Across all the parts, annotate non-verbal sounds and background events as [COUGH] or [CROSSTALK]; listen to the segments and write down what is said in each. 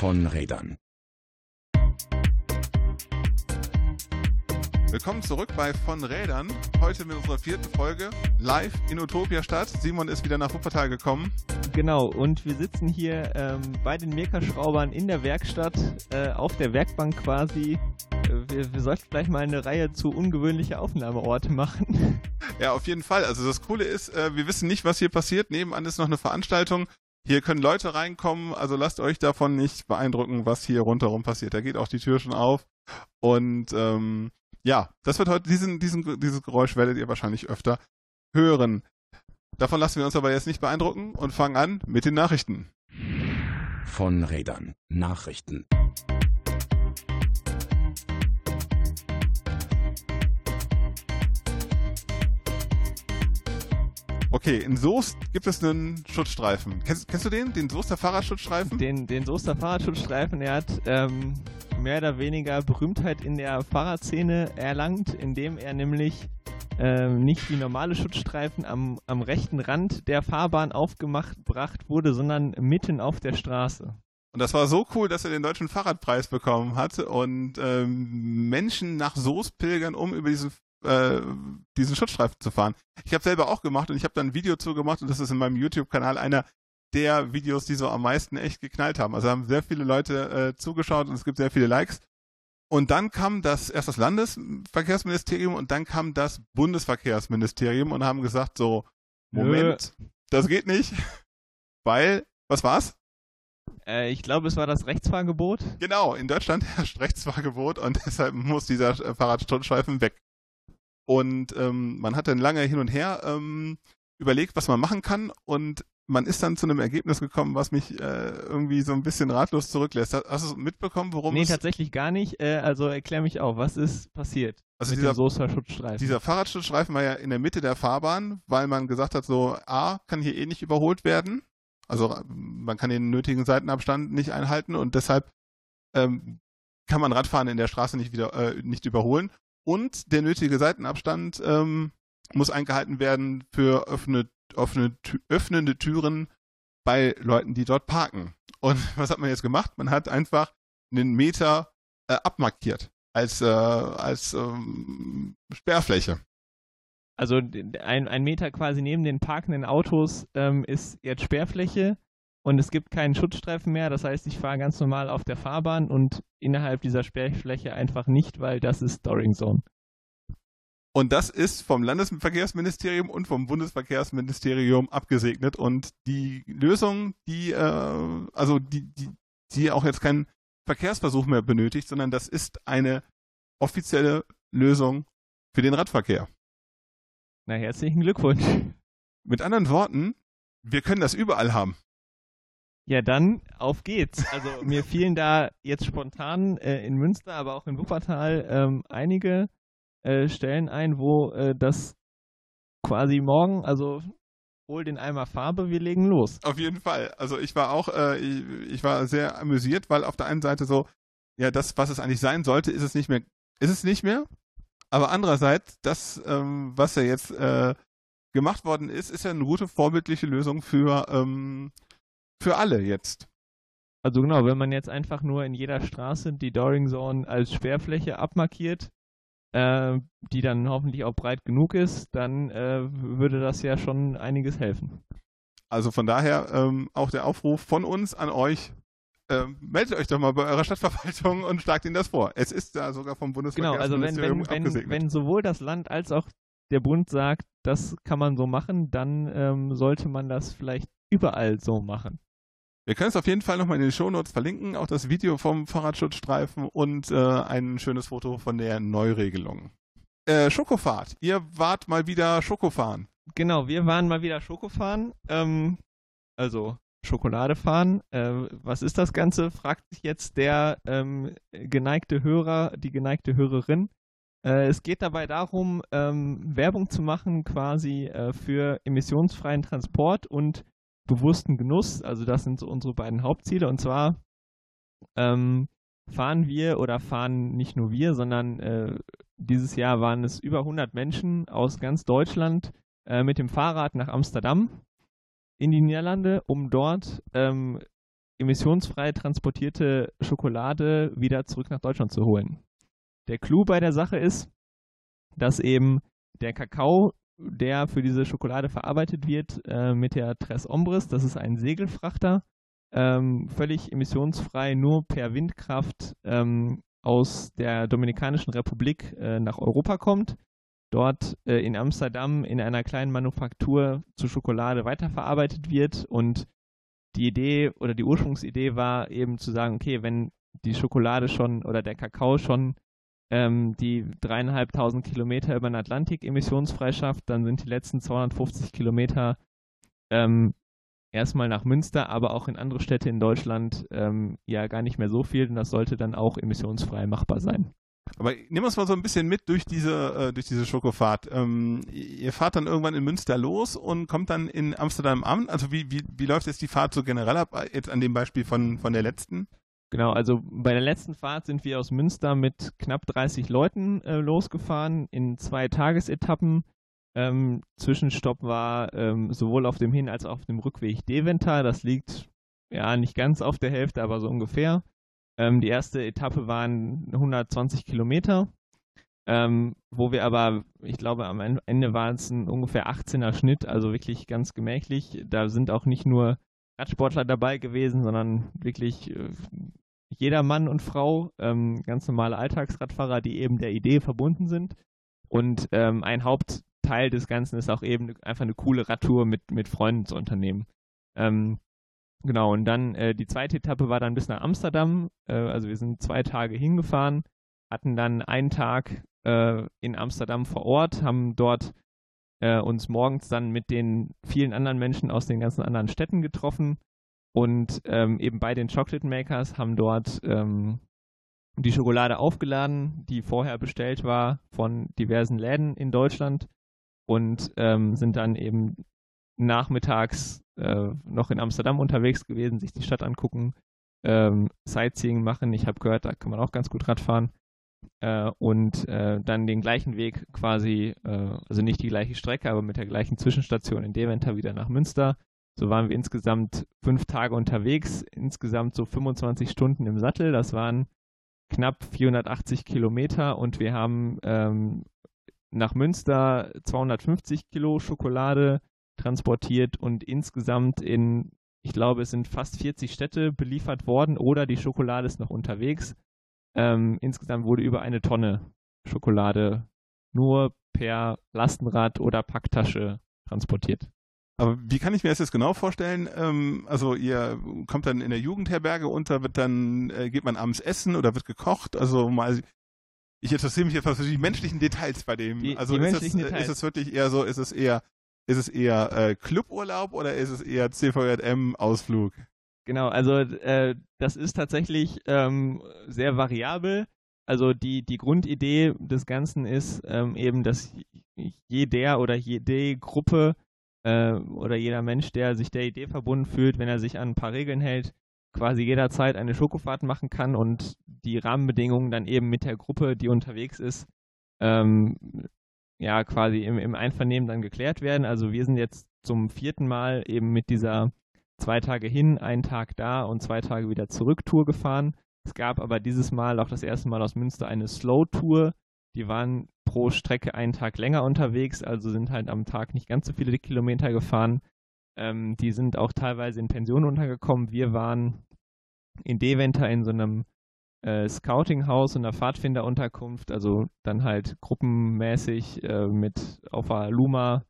von Rädern. Willkommen zurück bei Von Rädern. Heute mit unserer vierten Folge live in Utopia Stadt. Simon ist wieder nach Wuppertal gekommen. Genau, und wir sitzen hier ähm, bei den Mirka-Schraubern in der Werkstatt, äh, auf der Werkbank quasi. Äh, wir, wir sollten gleich mal eine Reihe zu ungewöhnliche Aufnahmeorte machen. Ja, auf jeden Fall. Also das Coole ist, äh, wir wissen nicht, was hier passiert. Nebenan ist noch eine Veranstaltung. Hier können Leute reinkommen, also lasst euch davon nicht beeindrucken, was hier rundherum passiert. Da geht auch die Tür schon auf. Und ähm, ja, das wird heute, diesen, diesen, dieses Geräusch werdet ihr wahrscheinlich öfter hören. Davon lassen wir uns aber jetzt nicht beeindrucken und fangen an mit den Nachrichten. Von Rädern. Nachrichten. Okay, in Soest gibt es einen Schutzstreifen. Kennst, kennst du den? Den Soester Fahrradschutzstreifen? Den, den Soester Fahrradschutzstreifen, der hat ähm, mehr oder weniger Berühmtheit in der Fahrradszene erlangt, indem er nämlich ähm, nicht wie normale Schutzstreifen am, am rechten Rand der Fahrbahn aufgemacht gebracht wurde, sondern mitten auf der Straße. Und das war so cool, dass er den deutschen Fahrradpreis bekommen hat und ähm, Menschen nach Soest pilgern, um über diesen äh, diesen Schutzstreifen zu fahren. Ich habe selber auch gemacht und ich habe dann ein Video zugemacht und das ist in meinem YouTube-Kanal einer der Videos, die so am meisten echt geknallt haben. Also haben sehr viele Leute äh, zugeschaut und es gibt sehr viele Likes. Und dann kam das erst das Landesverkehrsministerium und dann kam das Bundesverkehrsministerium und haben gesagt so, Moment, Nö. das geht nicht, [LAUGHS] weil, was war's? Äh, ich glaube, es war das Rechtsfahrgebot. Genau, in Deutschland [LAUGHS] herrscht Rechtsfahrgebot und deshalb muss dieser Fahrradstreifen weg. Und ähm, man hat dann lange hin und her ähm, überlegt, was man machen kann und man ist dann zu einem Ergebnis gekommen, was mich äh, irgendwie so ein bisschen ratlos zurücklässt. Hast du mitbekommen, worum nee, es... Nee, tatsächlich gar nicht. Äh, also erklär mich auch, was ist passiert also mit dieser, dem Schutzstreifen? Dieser Fahrradschutzstreifen war ja in der Mitte der Fahrbahn, weil man gesagt hat, so A, kann hier eh nicht überholt werden. Also man kann den nötigen Seitenabstand nicht einhalten und deshalb ähm, kann man Radfahren in der Straße nicht wieder äh, nicht überholen und der nötige Seitenabstand ähm, muss eingehalten werden für offene, offene, öffnende Türen bei Leuten, die dort parken. Und [LAUGHS] was hat man jetzt gemacht? Man hat einfach einen Meter äh, abmarkiert als, äh, als ähm, Sperrfläche. Also ein, ein Meter quasi neben den parkenden Autos ähm, ist jetzt Sperrfläche und es gibt keinen Schutzstreifen mehr. Das heißt, ich fahre ganz normal auf der Fahrbahn und innerhalb dieser Sperrfläche einfach nicht, weil das ist Storing Zone. Und das ist vom Landesverkehrsministerium und vom Bundesverkehrsministerium abgesegnet. Und die Lösung, die, äh, also die, die, die auch jetzt keinen Verkehrsversuch mehr benötigt, sondern das ist eine offizielle Lösung für den Radverkehr. Na, herzlichen Glückwunsch. Mit anderen Worten, wir können das überall haben. Ja, dann auf geht's. Also mir fielen da jetzt spontan äh, in Münster, aber auch in Wuppertal ähm, einige äh, Stellen ein, wo äh, das quasi morgen, also hol den Eimer Farbe, wir legen los. Auf jeden Fall. Also ich war auch, äh, ich, ich, war sehr amüsiert, weil auf der einen Seite so, ja, das, was es eigentlich sein sollte, ist es nicht mehr, ist es nicht mehr. Aber andererseits, das, ähm, was ja jetzt äh, gemacht worden ist, ist ja eine gute vorbildliche Lösung für ähm, für alle jetzt. Also genau, wenn man jetzt einfach nur in jeder Straße die Doring Zone als Sperrfläche abmarkiert, äh, die dann hoffentlich auch breit genug ist, dann äh, würde das ja schon einiges helfen. Also von daher ähm, auch der Aufruf von uns an euch, ähm, meldet euch doch mal bei eurer Stadtverwaltung und schlagt ihnen das vor. Es ist da sogar vom Bundesverkehrsministerium genau, also wenn, wenn, wenn, wenn sowohl das Land als auch der Bund sagt, das kann man so machen, dann ähm, sollte man das vielleicht überall so machen. Wir können es auf jeden Fall nochmal in den Shownotes verlinken, auch das Video vom Fahrradschutzstreifen und äh, ein schönes Foto von der Neuregelung. Äh, Schokofahrt. Ihr wart mal wieder Schokofahren. Genau, wir waren mal wieder Schokofahren. Ähm, also Schokolade fahren. Äh, was ist das Ganze? fragt sich jetzt der ähm, geneigte Hörer, die geneigte Hörerin. Äh, es geht dabei darum, ähm, Werbung zu machen quasi äh, für emissionsfreien Transport und bewussten Genuss. Also das sind so unsere beiden Hauptziele. Und zwar ähm, fahren wir oder fahren nicht nur wir, sondern äh, dieses Jahr waren es über 100 Menschen aus ganz Deutschland äh, mit dem Fahrrad nach Amsterdam in die Niederlande, um dort ähm, emissionsfrei transportierte Schokolade wieder zurück nach Deutschland zu holen. Der Clou bei der Sache ist, dass eben der Kakao, der für diese Schokolade verarbeitet wird, äh, mit der Tres Ombres, das ist ein Segelfrachter, ähm, völlig emissionsfrei nur per Windkraft ähm, aus der Dominikanischen Republik äh, nach Europa kommt, dort äh, in Amsterdam in einer kleinen Manufaktur zu Schokolade weiterverarbeitet wird. Und die Idee oder die Ursprungsidee war eben zu sagen, okay, wenn die Schokolade schon oder der Kakao schon ähm, die dreieinhalbtausend Kilometer über den Atlantik emissionsfrei schafft, dann sind die letzten 250 Kilometer ähm, erstmal nach Münster, aber auch in andere Städte in Deutschland ähm, ja gar nicht mehr so viel und das sollte dann auch emissionsfrei machbar sein. Aber nehmen wir es mal so ein bisschen mit durch diese, äh, durch diese Schokofahrt. Ähm, ihr fahrt dann irgendwann in Münster los und kommt dann in Amsterdam an. Also wie, wie, wie läuft jetzt die Fahrt so generell ab, jetzt an dem Beispiel von, von der letzten? Genau, also bei der letzten Fahrt sind wir aus Münster mit knapp 30 Leuten äh, losgefahren in zwei Tagesetappen. Ähm, Zwischenstopp war ähm, sowohl auf dem Hin- als auch auf dem Rückweg Deventer. Das liegt ja nicht ganz auf der Hälfte, aber so ungefähr. Ähm, die erste Etappe waren 120 Kilometer, ähm, wo wir aber, ich glaube, am Ende war es ein ungefähr 18er Schnitt, also wirklich ganz gemächlich. Da sind auch nicht nur Radsportler dabei gewesen, sondern wirklich äh, jeder Mann und Frau, ähm, ganz normale Alltagsradfahrer, die eben der Idee verbunden sind. Und ähm, ein Hauptteil des Ganzen ist auch eben einfach eine coole Radtour mit, mit Freunden zu unternehmen. Ähm, Genau, und dann äh, die zweite Etappe war dann bis nach Amsterdam. Äh, also wir sind zwei Tage hingefahren, hatten dann einen Tag äh, in Amsterdam vor Ort, haben dort äh, uns morgens dann mit den vielen anderen Menschen aus den ganzen anderen Städten getroffen und ähm, eben bei den Chocolate Makers haben dort ähm, die Schokolade aufgeladen, die vorher bestellt war von diversen Läden in Deutschland und ähm, sind dann eben nachmittags äh, noch in Amsterdam unterwegs gewesen, sich die Stadt angucken, ähm, Sightseeing machen. Ich habe gehört, da kann man auch ganz gut Radfahren. Äh, und äh, dann den gleichen Weg quasi, äh, also nicht die gleiche Strecke, aber mit der gleichen Zwischenstation in Deventer wieder nach Münster. So waren wir insgesamt fünf Tage unterwegs, insgesamt so 25 Stunden im Sattel. Das waren knapp 480 Kilometer und wir haben ähm, nach Münster 250 Kilo Schokolade transportiert und insgesamt in, ich glaube, es sind fast 40 Städte beliefert worden oder die Schokolade ist noch unterwegs. Ähm, insgesamt wurde über eine Tonne Schokolade nur per Lastenrad oder Packtasche transportiert. Aber wie kann ich mir das jetzt genau vorstellen? Ähm, also ihr kommt dann in der Jugendherberge unter, wird dann, äh, geht man abends essen oder wird gekocht? Also mal, ich interessiere mich jetzt für die menschlichen Details bei dem. Die, also die ist, es, ist es wirklich eher so, ist es eher ist es eher äh, Cluburlaub oder ist es eher CVJM-Ausflug? Genau, also äh, das ist tatsächlich ähm, sehr variabel. Also die, die Grundidee des Ganzen ist ähm, eben, dass jeder oder jede Gruppe äh, oder jeder Mensch, der sich der Idee verbunden fühlt, wenn er sich an ein paar Regeln hält, quasi jederzeit eine Schokofahrt machen kann und die Rahmenbedingungen dann eben mit der Gruppe, die unterwegs ist, ähm, ja quasi im, im Einvernehmen dann geklärt werden. Also wir sind jetzt zum vierten Mal eben mit dieser zwei Tage hin, einen Tag da und zwei Tage wieder zurück Tour gefahren. Es gab aber dieses Mal auch das erste Mal aus Münster eine Slow-Tour. Die waren pro Strecke einen Tag länger unterwegs, also sind halt am Tag nicht ganz so viele Kilometer gefahren. Ähm, die sind auch teilweise in Pensionen untergekommen. Wir waren in Deventer in so einem äh, Scouting-Haus und einer Pfadfinderunterkunft, also dann halt gruppenmäßig äh, mit auf der Luma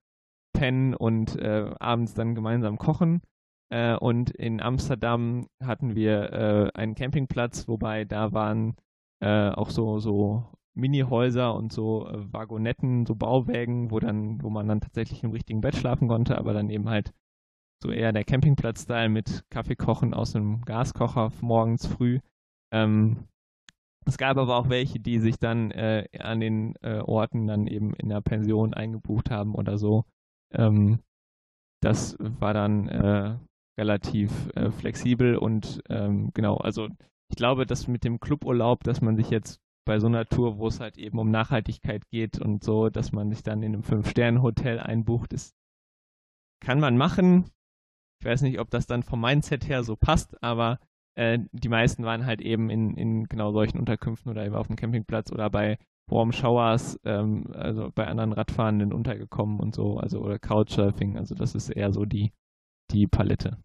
pennen und äh, abends dann gemeinsam kochen. Äh, und in Amsterdam hatten wir äh, einen Campingplatz, wobei da waren äh, auch so, so Mini-Häuser und so Wagonetten, so Bauwägen, wo dann, wo man dann tatsächlich im richtigen Bett schlafen konnte, aber dann eben halt so eher der Campingplatz-Style mit Kaffee kochen aus einem Gaskocher morgens früh. Ähm, es gab aber auch welche, die sich dann äh, an den äh, Orten dann eben in der Pension eingebucht haben oder so. Ähm, das war dann äh, relativ äh, flexibel und ähm, genau, also ich glaube, dass mit dem Cluburlaub, dass man sich jetzt bei so einer Tour, wo es halt eben um Nachhaltigkeit geht und so, dass man sich dann in einem Fünf-Sterne-Hotel einbucht, ist, kann man machen, Ich weiß nicht, ob das dann vom Mindset her so passt, aber äh, die meisten waren halt eben in, in genau solchen Unterkünften oder eben auf dem Campingplatz oder bei Warm Showers, ähm, also bei anderen Radfahrenden untergekommen und so, also oder Couchsurfing, also das ist eher so die, die Palette.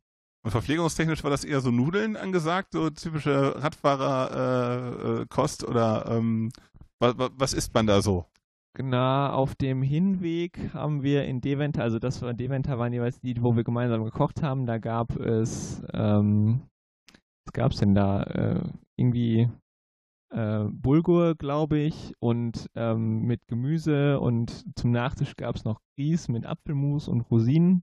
Und verpflegungstechnisch war das eher so Nudeln angesagt, so typische Radfahrerkost äh, äh, oder ähm, was, was isst man da so? Genau, auf dem Hinweg haben wir in Deventer, also das war Deventer waren jeweils die, wo wir gemeinsam gekocht haben, da gab es, ähm, was gab es denn da? Äh, irgendwie äh, Bulgur, glaube ich, und ähm, mit Gemüse und zum Nachtisch gab es noch Grieß mit Apfelmus und Rosinen.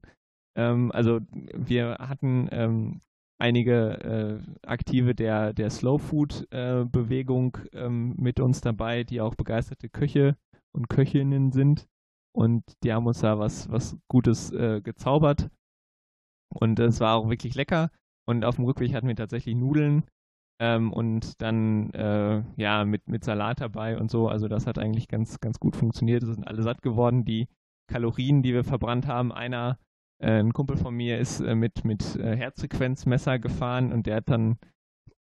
Ähm, also wir hatten ähm, einige äh, Aktive der, der Slow Food äh, ähm, mit uns dabei, die auch begeisterte Köche und Köchinnen sind. Und die haben uns da was, was Gutes äh, gezaubert. Und es war auch wirklich lecker. Und auf dem Rückweg hatten wir tatsächlich Nudeln ähm, und dann äh, ja mit, mit Salat dabei und so. Also das hat eigentlich ganz, ganz gut funktioniert. Es sind alle satt geworden. Die Kalorien, die wir verbrannt haben, einer, ein Kumpel von mir ist äh, mit, mit äh, Herzfrequenzmesser gefahren und der hat dann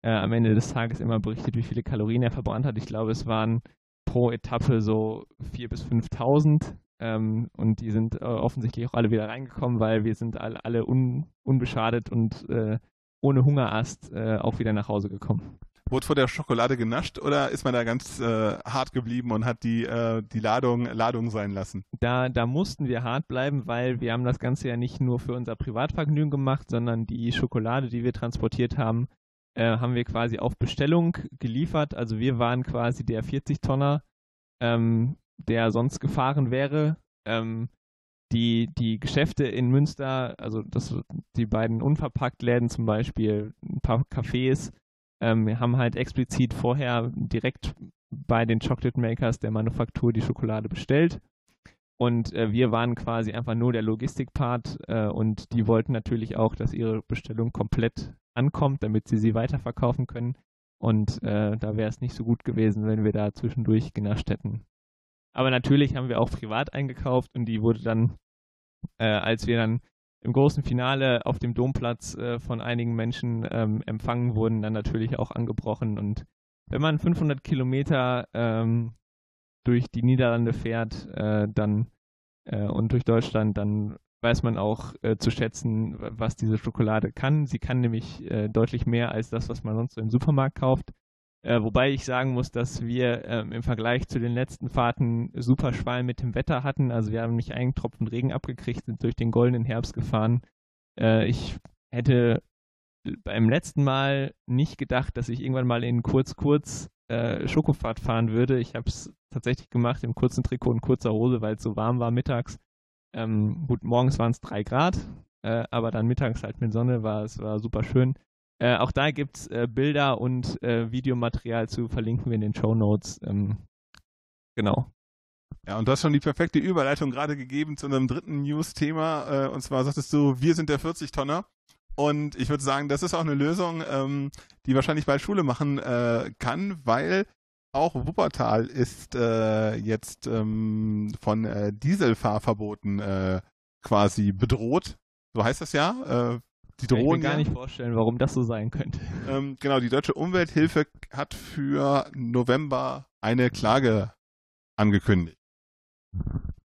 äh, am Ende des Tages immer berichtet, wie viele Kalorien er verbrannt hat. Ich glaube, es waren pro Etappe so 4.000 bis 5.000. Ähm, und die sind äh, offensichtlich auch alle wieder reingekommen, weil wir sind alle, alle un, unbeschadet und äh, ohne Hungerast äh, auch wieder nach Hause gekommen. Wurde vor der Schokolade genascht oder ist man da ganz äh, hart geblieben und hat die, äh, die Ladung, Ladung sein lassen? Da, da mussten wir hart bleiben, weil wir haben das Ganze ja nicht nur für unser Privatvergnügen gemacht, sondern die Schokolade, die wir transportiert haben, äh, haben wir quasi auf Bestellung geliefert. Also wir waren quasi der 40-Tonner, ähm, der sonst gefahren wäre. Ähm, die, die Geschäfte in Münster, also das, die beiden Unverpackt-Läden zum Beispiel, ein paar Cafés, ähm, haben halt explizit vorher direkt bei den Chocolate Makers der Manufaktur die Schokolade bestellt. Und äh, wir waren quasi einfach nur der Logistikpart äh, und die wollten natürlich auch, dass ihre Bestellung komplett ankommt, damit sie sie weiterverkaufen können. Und äh, da wäre es nicht so gut gewesen, wenn wir da zwischendurch genascht hätten. Aber natürlich haben wir auch privat eingekauft und die wurde dann, äh, als wir dann im großen Finale auf dem Domplatz äh, von einigen Menschen ähm, empfangen wurden, dann natürlich auch angebrochen. Und wenn man 500 Kilometer ähm, durch die Niederlande fährt, äh, dann äh, und durch Deutschland, dann weiß man auch äh, zu schätzen, was diese Schokolade kann. Sie kann nämlich äh, deutlich mehr als das, was man sonst so im Supermarkt kauft. Äh, wobei ich sagen muss, dass wir ähm, im Vergleich zu den letzten Fahrten super Schwein mit dem Wetter hatten. Also wir haben nicht einen Tropfen Regen abgekriegt, sind durch den goldenen Herbst gefahren. Äh, ich hätte beim letzten Mal nicht gedacht, dass ich irgendwann mal in kurz-kurz äh, Schokofahrt fahren würde. Ich habe es tatsächlich gemacht im kurzen Trikot und kurzer Hose, weil es so warm war mittags. Ähm, gut, morgens waren es drei Grad, äh, aber dann mittags halt mit Sonne war es war super schön. Äh, auch da gibt es äh, Bilder und äh, Videomaterial zu, verlinken wir in den Show Notes. Ähm, genau. Ja, und du hast schon die perfekte Überleitung gerade gegeben zu einem dritten News-Thema. Äh, und zwar sagtest du, wir sind der 40-Tonner. Und ich würde sagen, das ist auch eine Lösung, ähm, die wahrscheinlich bald Schule machen äh, kann, weil auch Wuppertal ist jetzt ähm, von Dieselfahrverboten quasi bedroht. So heißt das ja die drohen. Ich kann mir gar nicht vorstellen, warum das so sein könnte. [LAUGHS] Ähm, genau, die Deutsche Umwelthilfe hat für November eine Klage angekündigt.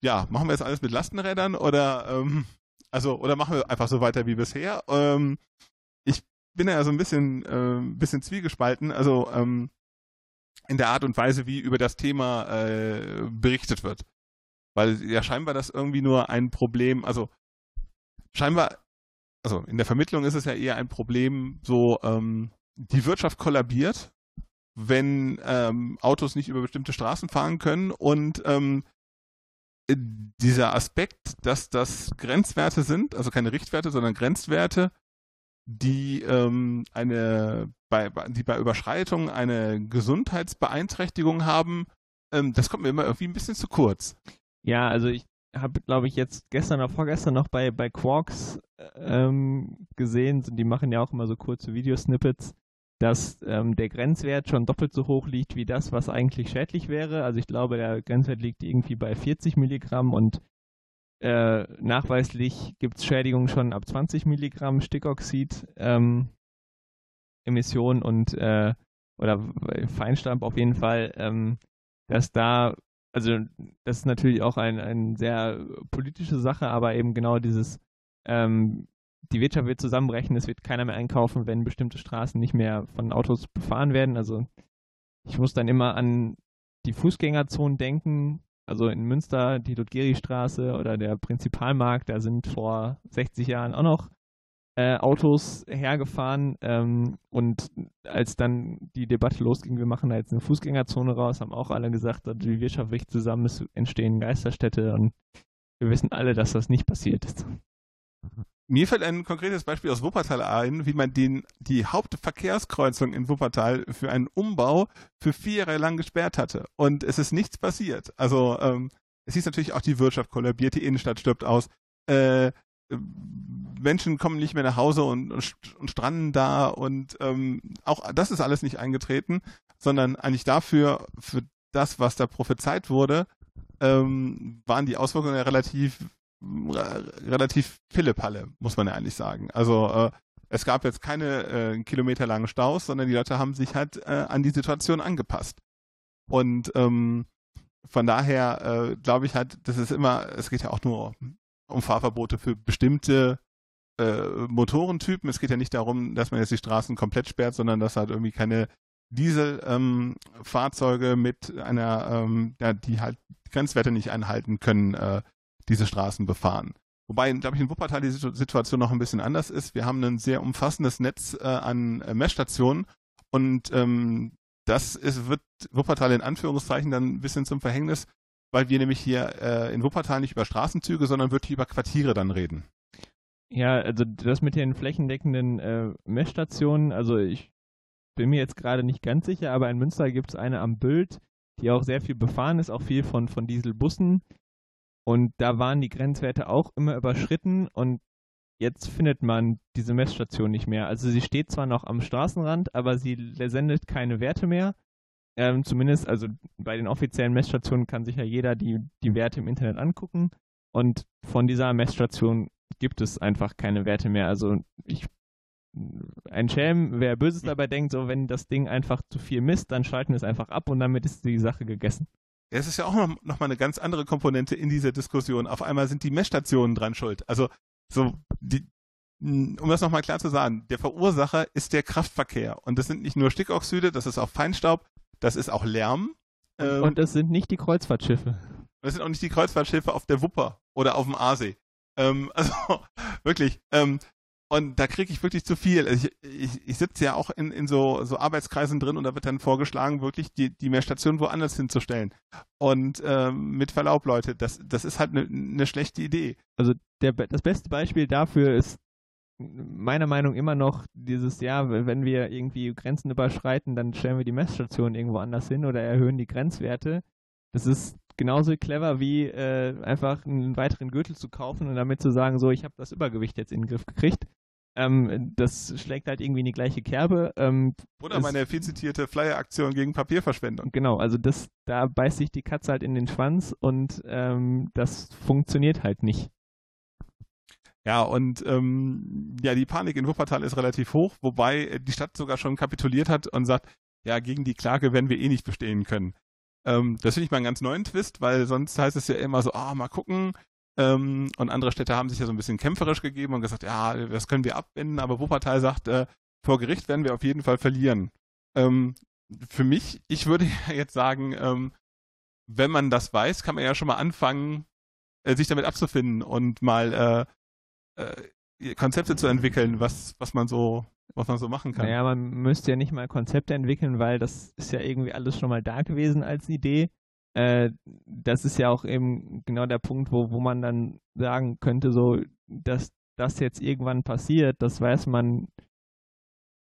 Ja, machen wir jetzt alles mit Lastenrädern oder ähm, also oder machen wir einfach so weiter wie bisher? Ähm, ich bin ja so ein bisschen äh, bisschen zwiegespalten. Also ähm, in der Art und Weise, wie über das Thema äh, berichtet wird. Weil ja scheinbar das irgendwie nur ein Problem, also scheinbar also in der Vermittlung ist es ja eher ein Problem, so ähm, die Wirtschaft kollabiert, wenn ähm, Autos nicht über bestimmte Straßen fahren können und ähm, dieser Aspekt, dass das Grenzwerte sind, also keine Richtwerte, sondern Grenzwerte, die ähm, eine bei, die bei Überschreitung eine Gesundheitsbeeinträchtigung haben, ähm, das kommt mir immer irgendwie ein bisschen zu kurz. Ja, also ich habe, glaube ich, jetzt gestern oder vorgestern noch bei, bei Quarks ähm, gesehen, die machen ja auch immer so kurze Videosnippets, dass ähm, der Grenzwert schon doppelt so hoch liegt wie das, was eigentlich schädlich wäre. Also ich glaube, der Grenzwert liegt irgendwie bei 40 Milligramm und äh, nachweislich gibt es Schädigungen schon ab 20 Milligramm Stickoxid ähm, Emission und äh, oder Feinstaub auf jeden Fall, ähm, dass da, also das ist natürlich auch eine ein sehr politische Sache, aber eben genau dieses, ähm, die Wirtschaft wird zusammenbrechen, es wird keiner mehr einkaufen, wenn bestimmte Straßen nicht mehr von Autos befahren werden. Also ich muss dann immer an die Fußgängerzonen denken, also in Münster die Ludgeri-Straße oder der Prinzipalmarkt, da sind vor 60 Jahren auch noch äh, Autos hergefahren. Ähm, und als dann die Debatte losging, wir machen da jetzt eine Fußgängerzone raus, haben auch alle gesagt, die Wirtschaft bricht zusammen, es entstehen Geisterstädte und wir wissen alle, dass das nicht passiert ist. Mir fällt ein konkretes Beispiel aus Wuppertal ein, wie man den, die Hauptverkehrskreuzung in Wuppertal für einen Umbau für vier Jahre lang gesperrt hatte. Und es ist nichts passiert. Also ähm, es ist natürlich auch die Wirtschaft kollabiert, die Innenstadt stirbt aus. Äh, Menschen kommen nicht mehr nach Hause und, und, und stranden da und ähm, auch das ist alles nicht eingetreten, sondern eigentlich dafür, für das, was da prophezeit wurde, ähm, waren die Auswirkungen ja relativ relativ Pillepalle, muss man ja eigentlich sagen. Also äh, es gab jetzt keine äh, kilometerlangen Staus, sondern die Leute haben sich halt äh, an die Situation angepasst. Und ähm, von daher äh, glaube ich halt, das ist immer, es geht ja auch nur um Fahrverbote für bestimmte äh, Motorentypen. Es geht ja nicht darum, dass man jetzt die Straßen komplett sperrt, sondern dass halt irgendwie keine Dieselfahrzeuge ähm, mit einer, ähm, ja, die halt Grenzwerte nicht einhalten können, äh, diese Straßen befahren. Wobei, glaube ich, in Wuppertal die Situation noch ein bisschen anders ist. Wir haben ein sehr umfassendes Netz äh, an äh, Messstationen und ähm, das ist, wird Wuppertal in Anführungszeichen dann ein bisschen zum Verhängnis, weil wir nämlich hier äh, in Wuppertal nicht über Straßenzüge, sondern wirklich über Quartiere dann reden. Ja, also das mit den flächendeckenden äh, Messstationen, also ich bin mir jetzt gerade nicht ganz sicher, aber in Münster gibt es eine am Bild, die auch sehr viel befahren ist, auch viel von, von Dieselbussen. Und da waren die Grenzwerte auch immer überschritten und jetzt findet man diese Messstation nicht mehr. Also sie steht zwar noch am Straßenrand, aber sie sendet keine Werte mehr. Ähm, zumindest, also bei den offiziellen Messstationen kann sich ja jeder die, die Werte im Internet angucken. Und von dieser Messstation gibt es einfach keine Werte mehr. Also ich ein Schelm, wer Böses dabei denkt, so wenn das Ding einfach zu viel misst, dann schalten wir es einfach ab und damit ist die Sache gegessen. Es ist ja auch noch, noch mal eine ganz andere Komponente in dieser Diskussion. Auf einmal sind die Messstationen dran schuld. Also so die, um das nochmal klar zu sagen, der Verursacher ist der Kraftverkehr. Und das sind nicht nur Stickoxide, das ist auch Feinstaub, das ist auch Lärm. Ähm, und das sind nicht die Kreuzfahrtschiffe. Das sind auch nicht die Kreuzfahrtschiffe auf der Wupper oder auf dem Aasee. Ähm, [LAUGHS] also wirklich. Ähm, und da kriege ich wirklich zu viel. Also ich, ich, ich sitze ja auch in, in so, so Arbeitskreisen drin und da wird dann vorgeschlagen, wirklich die, die Mehrstation woanders hinzustellen. Und ähm, mit Verlaub, Leute, das, das ist halt eine ne schlechte Idee. Also der, das beste Beispiel dafür ist meiner Meinung immer noch dieses, ja, wenn wir irgendwie Grenzen überschreiten, dann stellen wir die Messstation irgendwo anders hin oder erhöhen die Grenzwerte. Das ist genauso clever wie äh, einfach einen weiteren Gürtel zu kaufen und damit zu sagen, so, ich habe das Übergewicht jetzt in den Griff gekriegt. Ähm, das schlägt halt irgendwie in die gleiche Kerbe. Ähm, Oder meine viel zitierte Flyer-Aktion gegen Papierverschwendung. Genau, also das, da beißt sich die Katze halt in den Schwanz und ähm, das funktioniert halt nicht. Ja, und ähm, ja, die Panik in Wuppertal ist relativ hoch, wobei die Stadt sogar schon kapituliert hat und sagt, ja, gegen die Klage werden wir eh nicht bestehen können. Ähm, das finde ich mal einen ganz neuen Twist, weil sonst heißt es ja immer so, ah, mal gucken. Ähm, und andere Städte haben sich ja so ein bisschen kämpferisch gegeben und gesagt, ja, das können wir abwenden, aber Wuppertal sagt, äh, vor Gericht werden wir auf jeden Fall verlieren. Ähm, für mich, ich würde [LAUGHS] ja jetzt sagen, ähm, wenn man das weiß, kann man ja schon mal anfangen, äh, sich damit abzufinden und mal äh, äh, Konzepte zu entwickeln, was, was man so was man so machen kann. Naja, man müsste ja nicht mal Konzepte entwickeln, weil das ist ja irgendwie alles schon mal da gewesen als Idee. Äh, das ist ja auch eben genau der Punkt, wo, wo man dann sagen könnte, so, dass das jetzt irgendwann passiert, das weiß man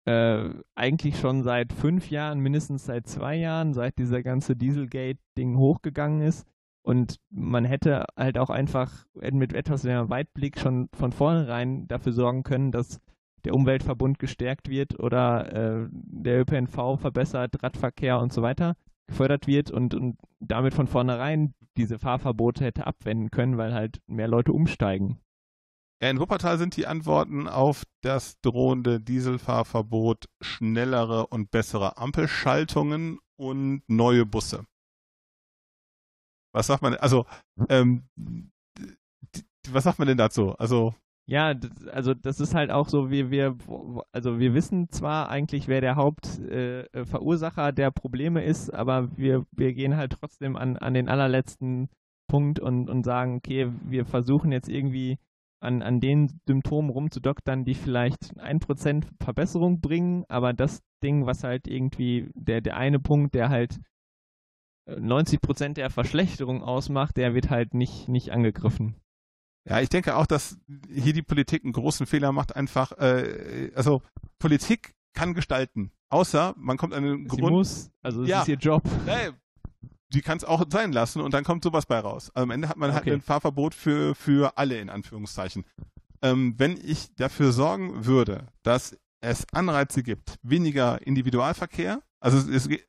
äh, eigentlich schon seit fünf Jahren, mindestens seit zwei Jahren, seit dieser ganze Dieselgate-Ding hochgegangen ist. Und man hätte halt auch einfach mit etwas mehr Weitblick schon von vornherein dafür sorgen können, dass der Umweltverbund gestärkt wird oder äh, der ÖPNV verbessert, Radverkehr und so weiter gefördert wird und, und damit von vornherein diese Fahrverbote hätte abwenden können, weil halt mehr Leute umsteigen. In Wuppertal sind die Antworten auf das drohende Dieselfahrverbot schnellere und bessere Ampelschaltungen und neue Busse. Was sagt man? Also, ähm, was sagt man denn dazu? Also, ja, also das ist halt auch so, wir, wir, also wir wissen zwar eigentlich, wer der Hauptverursacher äh, der Probleme ist, aber wir, wir gehen halt trotzdem an, an den allerletzten Punkt und, und sagen, okay, wir versuchen jetzt irgendwie an, an den Symptomen rumzudoktern, die vielleicht ein Prozent Verbesserung bringen, aber das Ding, was halt irgendwie der, der eine Punkt, der halt 90 Prozent der Verschlechterung ausmacht, der wird halt nicht, nicht angegriffen. Ja, ich denke auch, dass hier die Politik einen großen Fehler macht. Einfach, äh, also Politik kann gestalten, außer man kommt an einen Sie Grund. muss, also das ja, ist ihr Job. Nee, die kann es auch sein lassen und dann kommt sowas bei raus. Also am Ende hat man halt okay. halt ein Fahrverbot für, für alle in Anführungszeichen. Ähm, wenn ich dafür sorgen würde, dass es Anreize gibt, weniger Individualverkehr, also es, es,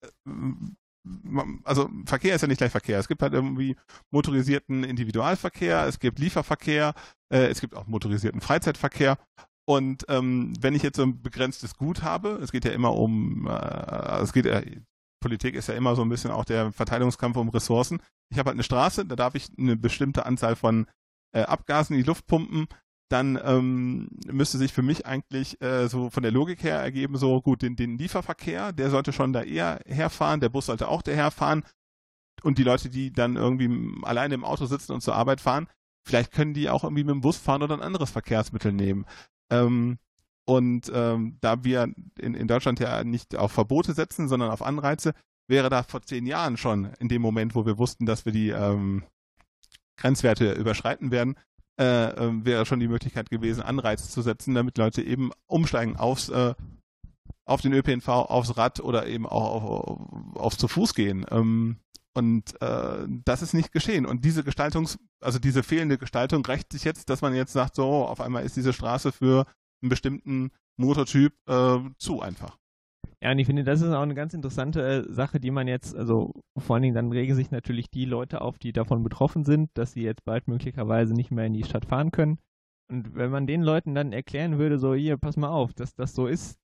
also Verkehr ist ja nicht gleich Verkehr. Es gibt halt irgendwie motorisierten Individualverkehr, es gibt Lieferverkehr, äh, es gibt auch motorisierten Freizeitverkehr. Und ähm, wenn ich jetzt so ein begrenztes Gut habe, es geht ja immer um, äh, es geht ja, Politik ist ja immer so ein bisschen auch der Verteilungskampf um Ressourcen. Ich habe halt eine Straße, da darf ich eine bestimmte Anzahl von äh, Abgasen in die Luft pumpen dann ähm, müsste sich für mich eigentlich äh, so von der Logik her ergeben, so gut, den, den Lieferverkehr, der sollte schon da eher herfahren, der Bus sollte auch daherfahren und die Leute, die dann irgendwie alleine im Auto sitzen und zur Arbeit fahren, vielleicht können die auch irgendwie mit dem Bus fahren oder ein anderes Verkehrsmittel nehmen. Ähm, und ähm, da wir in, in Deutschland ja nicht auf Verbote setzen, sondern auf Anreize, wäre da vor zehn Jahren schon in dem Moment, wo wir wussten, dass wir die ähm, Grenzwerte überschreiten werden, äh, äh, wäre schon die Möglichkeit gewesen, Anreize zu setzen, damit Leute eben umsteigen aufs, äh, auf den ÖPNV, aufs Rad oder eben auch auf, auf zu Fuß gehen. Ähm, und äh, das ist nicht geschehen. Und diese Gestaltungs-, also diese fehlende Gestaltung rächt sich jetzt, dass man jetzt sagt, so, auf einmal ist diese Straße für einen bestimmten Motortyp äh, zu einfach. Ja, und ich finde, das ist auch eine ganz interessante äh, Sache, die man jetzt, also vor allen Dingen dann regen sich natürlich die Leute auf, die davon betroffen sind, dass sie jetzt bald möglicherweise nicht mehr in die Stadt fahren können. Und wenn man den Leuten dann erklären würde, so hier, pass mal auf, dass das so ist,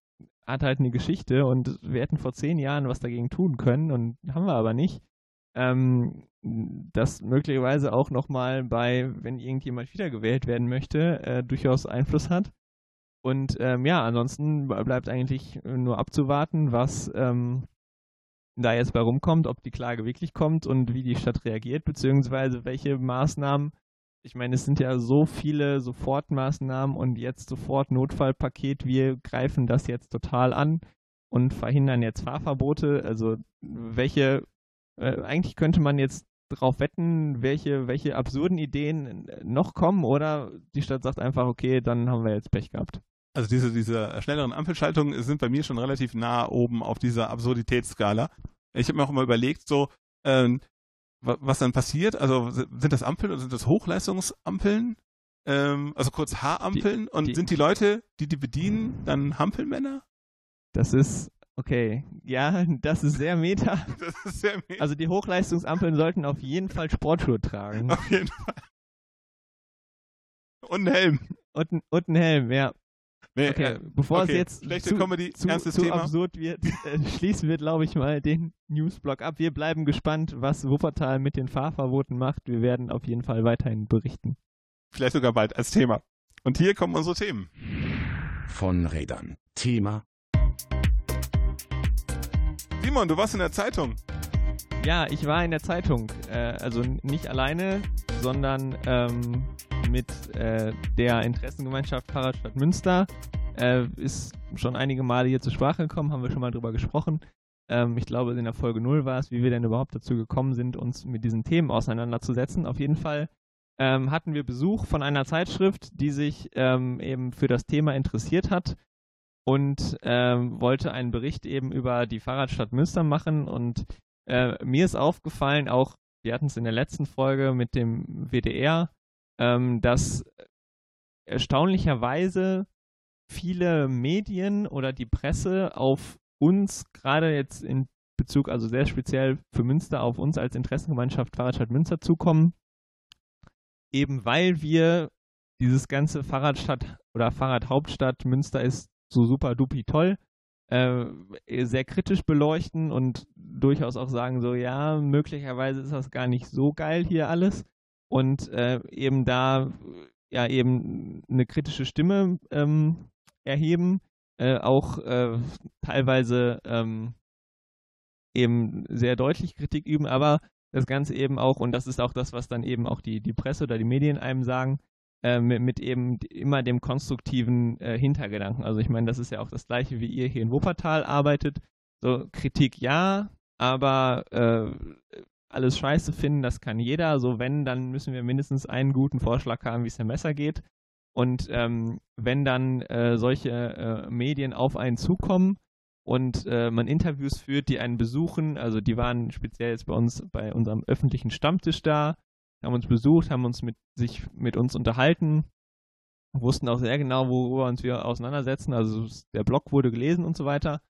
hat halt eine Geschichte und wir hätten vor zehn Jahren was dagegen tun können und haben wir aber nicht. Ähm, das möglicherweise auch nochmal bei, wenn irgendjemand wiedergewählt werden möchte, äh, durchaus Einfluss hat. Und ähm, ja, ansonsten bleibt eigentlich nur abzuwarten, was ähm, da jetzt bei rumkommt, ob die Klage wirklich kommt und wie die Stadt reagiert, beziehungsweise welche Maßnahmen. Ich meine, es sind ja so viele Sofortmaßnahmen und jetzt sofort Notfallpaket. Wir greifen das jetzt total an und verhindern jetzt Fahrverbote. Also welche, äh, eigentlich könnte man jetzt darauf wetten, welche, welche absurden Ideen noch kommen oder die Stadt sagt einfach, okay, dann haben wir jetzt Pech gehabt also diese, diese schnelleren Ampelschaltungen sind bei mir schon relativ nah oben auf dieser Absurditätsskala. Ich habe mir auch immer überlegt, so, ähm, was dann passiert. Also sind das Ampeln oder sind das Hochleistungsampeln? Ähm, also kurz H-Ampeln und die, sind die Leute, die die bedienen, dann Hampelmänner? Das ist okay. Ja, [LAUGHS] das ist sehr meta. [LAUGHS] das ist sehr meta. Also die Hochleistungsampeln sollten auf jeden Fall Sportschuhe tragen. Auf jeden Fall. Und einen Helm. Und, und einen Helm, ja. Nee, okay, äh, bevor okay. es jetzt Schlechte zu, Comedy, zu, ernstes zu Thema. absurd wird, [LAUGHS] äh, schließen wir, glaube ich, mal den Newsblock ab. Wir bleiben gespannt, was Wuppertal mit den Fahrverboten macht. Wir werden auf jeden Fall weiterhin berichten. Vielleicht sogar bald als Thema. Und hier kommen unsere Themen. Von Rädern. Thema. Simon, du warst in der Zeitung. Ja, ich war in der Zeitung. Äh, also nicht alleine, sondern ähm, mit äh, der Interessengemeinschaft Fahrradstadt Münster. Äh, ist schon einige Male hier zur Sprache gekommen, haben wir schon mal drüber gesprochen. Ähm, ich glaube, in der Folge 0 war es, wie wir denn überhaupt dazu gekommen sind, uns mit diesen Themen auseinanderzusetzen. Auf jeden Fall ähm, hatten wir Besuch von einer Zeitschrift, die sich ähm, eben für das Thema interessiert hat und ähm, wollte einen Bericht eben über die Fahrradstadt Münster machen. Und äh, mir ist aufgefallen, auch wir hatten es in der letzten Folge mit dem WDR, ähm, dass erstaunlicherweise viele Medien oder die Presse auf uns gerade jetzt in Bezug, also sehr speziell für Münster auf uns als Interessengemeinschaft Fahrradstadt Münster zukommen. Eben weil wir dieses ganze Fahrradstadt oder Fahrradhauptstadt Münster ist so super dupi toll, äh, sehr kritisch beleuchten und durchaus auch sagen, so ja, möglicherweise ist das gar nicht so geil hier alles. Und äh, eben da ja eben eine kritische Stimme ähm, erheben, äh, auch äh, teilweise ähm, eben sehr deutlich Kritik üben, aber das Ganze eben auch, und das ist auch das, was dann eben auch die, die Presse oder die Medien einem sagen, äh, mit, mit, eben immer dem konstruktiven äh, Hintergedanken. Also ich meine, das ist ja auch das gleiche, wie ihr hier in Wuppertal arbeitet. So Kritik ja, aber äh, alles scheiße finden, das kann jeder. So wenn, dann müssen wir mindestens einen guten Vorschlag haben, wie es dem Messer geht. Und ähm, wenn dann äh, solche äh, Medien auf einen zukommen und äh, man Interviews führt, die einen besuchen, also die waren speziell jetzt bei uns bei unserem öffentlichen Stammtisch da, haben uns besucht, haben uns mit sich mit uns unterhalten, wussten auch sehr genau, worüber uns wir auseinandersetzen. Also der Blog wurde gelesen und so weiter.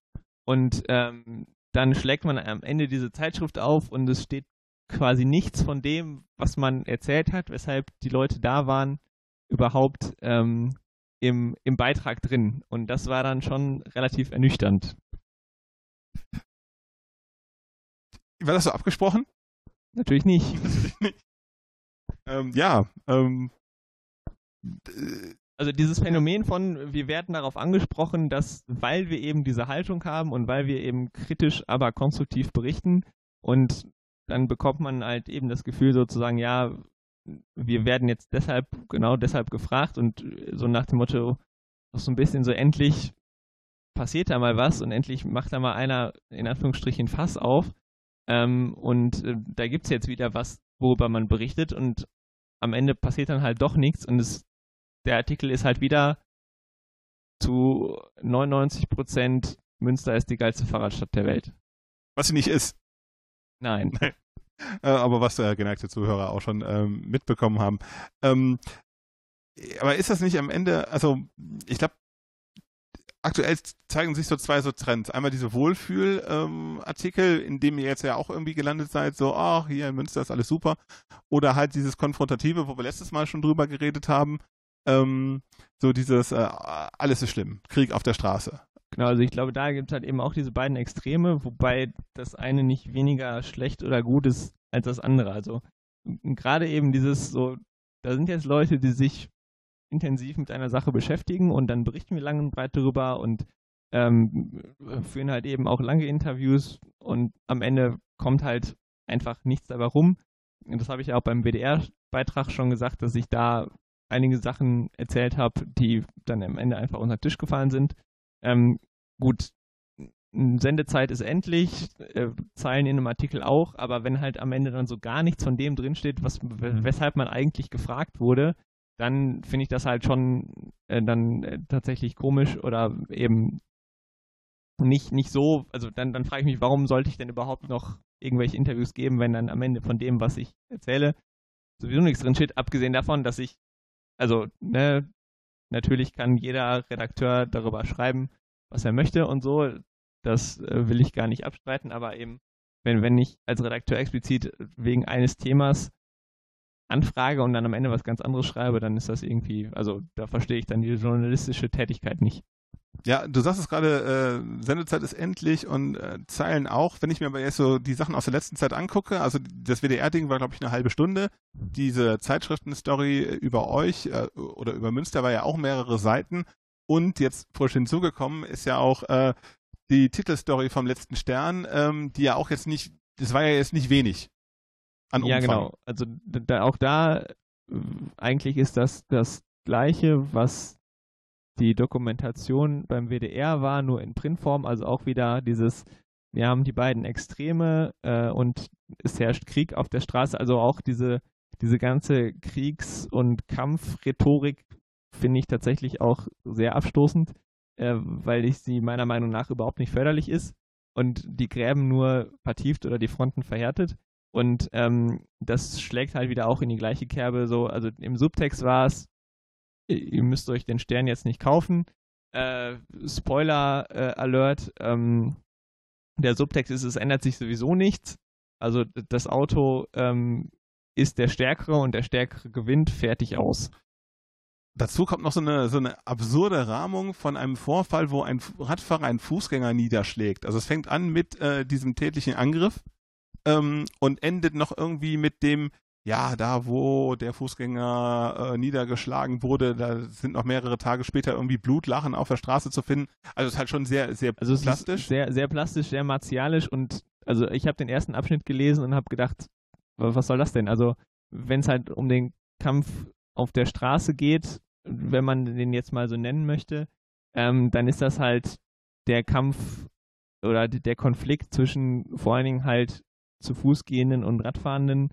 Und ähm, dann schlägt man am Ende diese Zeitschrift auf und es steht quasi nichts von dem, was man erzählt hat, weshalb die Leute da waren, überhaupt ähm, im, im Beitrag drin. Und das war dann schon relativ ernüchternd. War das so abgesprochen? Natürlich nicht. Natürlich nicht. Ähm, ja, ähm, also dieses Phänomen von, wir werden darauf angesprochen, dass, weil wir eben diese Haltung haben und weil wir eben kritisch, aber konstruktiv berichten und dann bekommt man halt eben das Gefühl sozusagen, ja, wir werden jetzt deshalb, genau deshalb gefragt und so nach dem Motto, so ein bisschen so endlich passiert da mal was und endlich macht da mal einer in Anführungsstrichen Fass auf. Ähm, und äh, da gibt es jetzt wieder was, worüber man berichtet und am Ende passiert dann halt doch nichts und es, der Artikel ist halt wieder zu 99 Prozent Münster ist die geilste Fahrradstadt der Welt. Was sie nicht ist. Nein. [LAUGHS] Äh, aber was äh, geneigte Zuhörer auch schon ähm, mitbekommen haben. Ähm, aber ist das nicht am Ende, also ich glaube, aktuell zeigen sich so zwei so Trends. Einmal diese Wohlfühl-Artikel, ähm, in dem ihr jetzt ja auch irgendwie gelandet seid, so, ach, hier in Münster ist alles super. Oder halt dieses Konfrontative, wo wir letztes Mal schon drüber geredet haben. Ähm, so dieses, äh, alles ist schlimm, Krieg auf der Straße. Genau, also ich glaube, da gibt es halt eben auch diese beiden Extreme, wobei das eine nicht weniger schlecht oder gut ist als das andere. Also gerade eben dieses so, da sind jetzt Leute, die sich intensiv mit einer Sache beschäftigen und dann berichten wir lang und breit darüber und ähm, führen halt eben auch lange Interviews und am Ende kommt halt einfach nichts dabei rum. Und das habe ich auch beim WDR-Beitrag schon gesagt, dass ich da einige Sachen erzählt habe, die dann am Ende einfach unter den Tisch gefallen sind. Ähm, gut, Sendezeit ist endlich, äh, Zeilen in einem Artikel auch, aber wenn halt am Ende dann so gar nichts von dem drinsteht, was, weshalb man eigentlich gefragt wurde, dann finde ich das halt schon äh, dann äh, tatsächlich komisch oder eben nicht, nicht so, also dann, dann frage ich mich, warum sollte ich denn überhaupt noch irgendwelche Interviews geben, wenn dann am Ende von dem, was ich erzähle, sowieso nichts drin steht, abgesehen davon, dass ich, also, ne, natürlich kann jeder Redakteur darüber schreiben, was er möchte und so, das äh, will ich gar nicht abstreiten, aber eben, wenn, wenn ich als Redakteur explizit wegen eines Themas anfrage und dann am Ende was ganz anderes schreibe, dann ist das irgendwie, also da verstehe ich dann die journalistische Tätigkeit nicht. Ja, du sagst es gerade, äh, Sendezeit ist endlich und äh, Zeilen auch. Wenn ich mir aber jetzt so die Sachen aus der letzten Zeit angucke, also das WDR-Ding war, glaube ich, eine halbe Stunde. Diese Zeitschriften-Story über euch äh, oder über Münster war ja auch mehrere Seiten. Und jetzt frisch hinzugekommen ist ja auch äh, die Titelstory vom letzten Stern, ähm, die ja auch jetzt nicht, das war ja jetzt nicht wenig an Umfang. Ja, genau. Also da, auch da äh, eigentlich ist das das Gleiche, was die Dokumentation beim WDR war, nur in Printform. Also auch wieder dieses, wir haben die beiden Extreme äh, und es herrscht Krieg auf der Straße. Also auch diese, diese ganze Kriegs- und Kampfrhetorik finde ich tatsächlich auch sehr abstoßend, äh, weil ich sie meiner Meinung nach überhaupt nicht förderlich ist und die Gräben nur vertieft oder die Fronten verhärtet. Und ähm, das schlägt halt wieder auch in die gleiche Kerbe. So, also im Subtext war es, ihr müsst euch den Stern jetzt nicht kaufen. Äh, Spoiler äh, Alert, ähm, der Subtext ist, es ändert sich sowieso nichts. Also das Auto ähm, ist der Stärkere und der Stärkere gewinnt, fertig aus. Dazu kommt noch so eine, so eine absurde Rahmung von einem Vorfall, wo ein Radfahrer einen Fußgänger niederschlägt. Also es fängt an mit äh, diesem tätlichen Angriff ähm, und endet noch irgendwie mit dem, ja, da wo der Fußgänger äh, niedergeschlagen wurde, da sind noch mehrere Tage später irgendwie Blutlachen auf der Straße zu finden. Also es ist halt schon sehr, sehr also plastisch. sehr, sehr plastisch, sehr martialisch und also ich habe den ersten Abschnitt gelesen und habe gedacht, was soll das denn? Also wenn es halt um den Kampf auf der Straße geht, wenn man den jetzt mal so nennen möchte, ähm, dann ist das halt der Kampf oder der Konflikt zwischen vor allen Dingen halt zu Fuß gehenden und Radfahrenden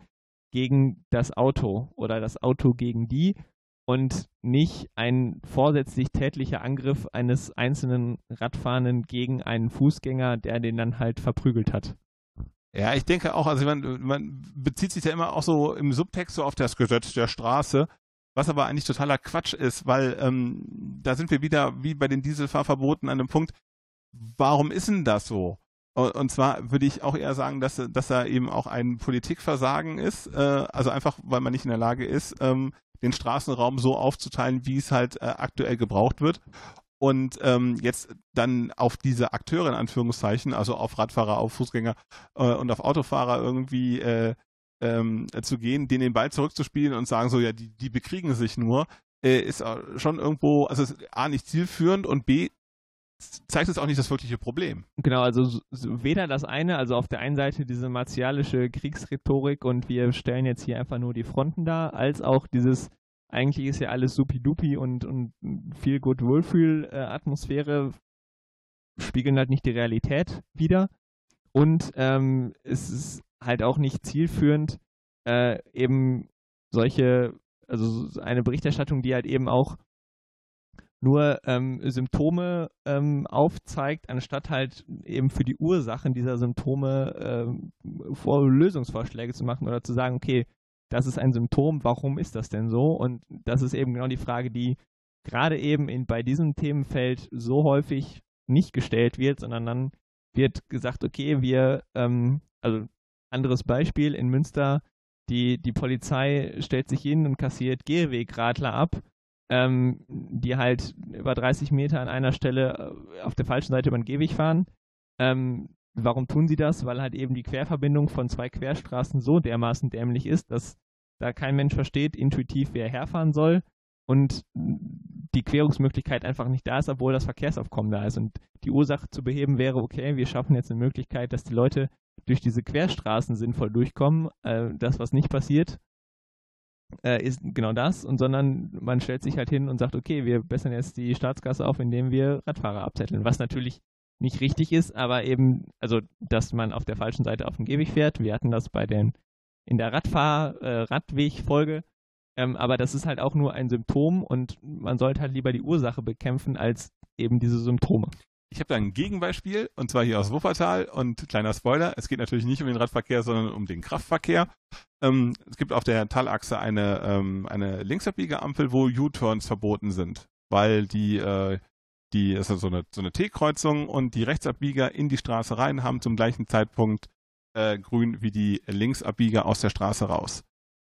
gegen das Auto oder das Auto gegen die und nicht ein vorsätzlich tätlicher Angriff eines einzelnen Radfahrenden gegen einen Fußgänger, der den dann halt verprügelt hat. Ja, ich denke auch, also man, man bezieht sich ja immer auch so im Subtext so auf das Gesetz der Straße, was aber eigentlich totaler Quatsch ist, weil ähm, da sind wir wieder wie bei den Dieselfahrverboten an einem Punkt, warum ist denn das so? Und zwar würde ich auch eher sagen, dass, dass da eben auch ein Politikversagen ist, äh, also einfach, weil man nicht in der Lage ist, ähm, den Straßenraum so aufzuteilen, wie es halt äh, aktuell gebraucht wird. Und ähm, jetzt dann auf diese Akteure in Anführungszeichen, also auf Radfahrer, auf Fußgänger äh, und auf Autofahrer irgendwie äh, ähm, zu gehen, denen den Ball zurückzuspielen und sagen so, ja, die, die bekriegen sich nur, äh, ist schon irgendwo, also A nicht zielführend und B zeigt es auch nicht das wirkliche Problem. Genau, also weder das eine, also auf der einen Seite diese martialische Kriegsrhetorik und wir stellen jetzt hier einfach nur die Fronten dar, als auch dieses, eigentlich ist ja alles supi-dupi und, und viel gut Wohlfühl-Atmosphäre, spiegeln halt nicht die Realität wieder. Und ähm, es ist halt auch nicht zielführend, äh, eben solche, also eine Berichterstattung, die halt eben auch nur ähm, Symptome ähm, aufzeigt, anstatt halt eben für die Ursachen dieser Symptome ähm, vor Lösungsvorschläge zu machen oder zu sagen, okay, das ist ein Symptom, warum ist das denn so? Und das ist eben genau die Frage, die gerade eben in, bei diesem Themenfeld so häufig nicht gestellt wird, sondern dann wird gesagt, okay, wir, ähm, also anderes Beispiel in Münster, die, die Polizei stellt sich hin und kassiert Gehwegradler ab ähm, die halt über 30 Meter an einer Stelle äh, auf der falschen Seite über den Gehweg fahren. Ähm, warum tun sie das? Weil halt eben die Querverbindung von zwei Querstraßen so dermaßen dämlich ist, dass da kein Mensch versteht intuitiv, wer herfahren soll und die Querungsmöglichkeit einfach nicht da ist, obwohl das Verkehrsaufkommen da ist. Und die Ursache zu beheben wäre, okay, wir schaffen jetzt eine Möglichkeit, dass die Leute durch diese Querstraßen sinnvoll durchkommen. Äh, das, was nicht passiert, äh, ist genau das, und sondern man stellt sich halt hin und sagt, okay, wir bessern jetzt die Staatskasse auf, indem wir Radfahrer abzetteln, was natürlich nicht richtig ist, aber eben, also, dass man auf der falschen Seite auf dem Gehweg fährt. Wir hatten das bei den, in der Radfahr-, äh, Radwegfolge, ähm, aber das ist halt auch nur ein Symptom und man sollte halt lieber die Ursache bekämpfen als eben diese Symptome. Ich habe da ein Gegenbeispiel, und zwar hier aus Wuppertal. Und kleiner Spoiler, es geht natürlich nicht um den Radverkehr, sondern um den Kraftverkehr. Ähm, es gibt auf der Talachse eine, ähm, eine Linksabbiegeampel, wo U-Turns verboten sind, weil die, äh, die ist also so eine, so eine T-Kreuzung und die Rechtsabbieger in die Straße rein haben zum gleichen Zeitpunkt äh, grün wie die Linksabbieger aus der Straße raus.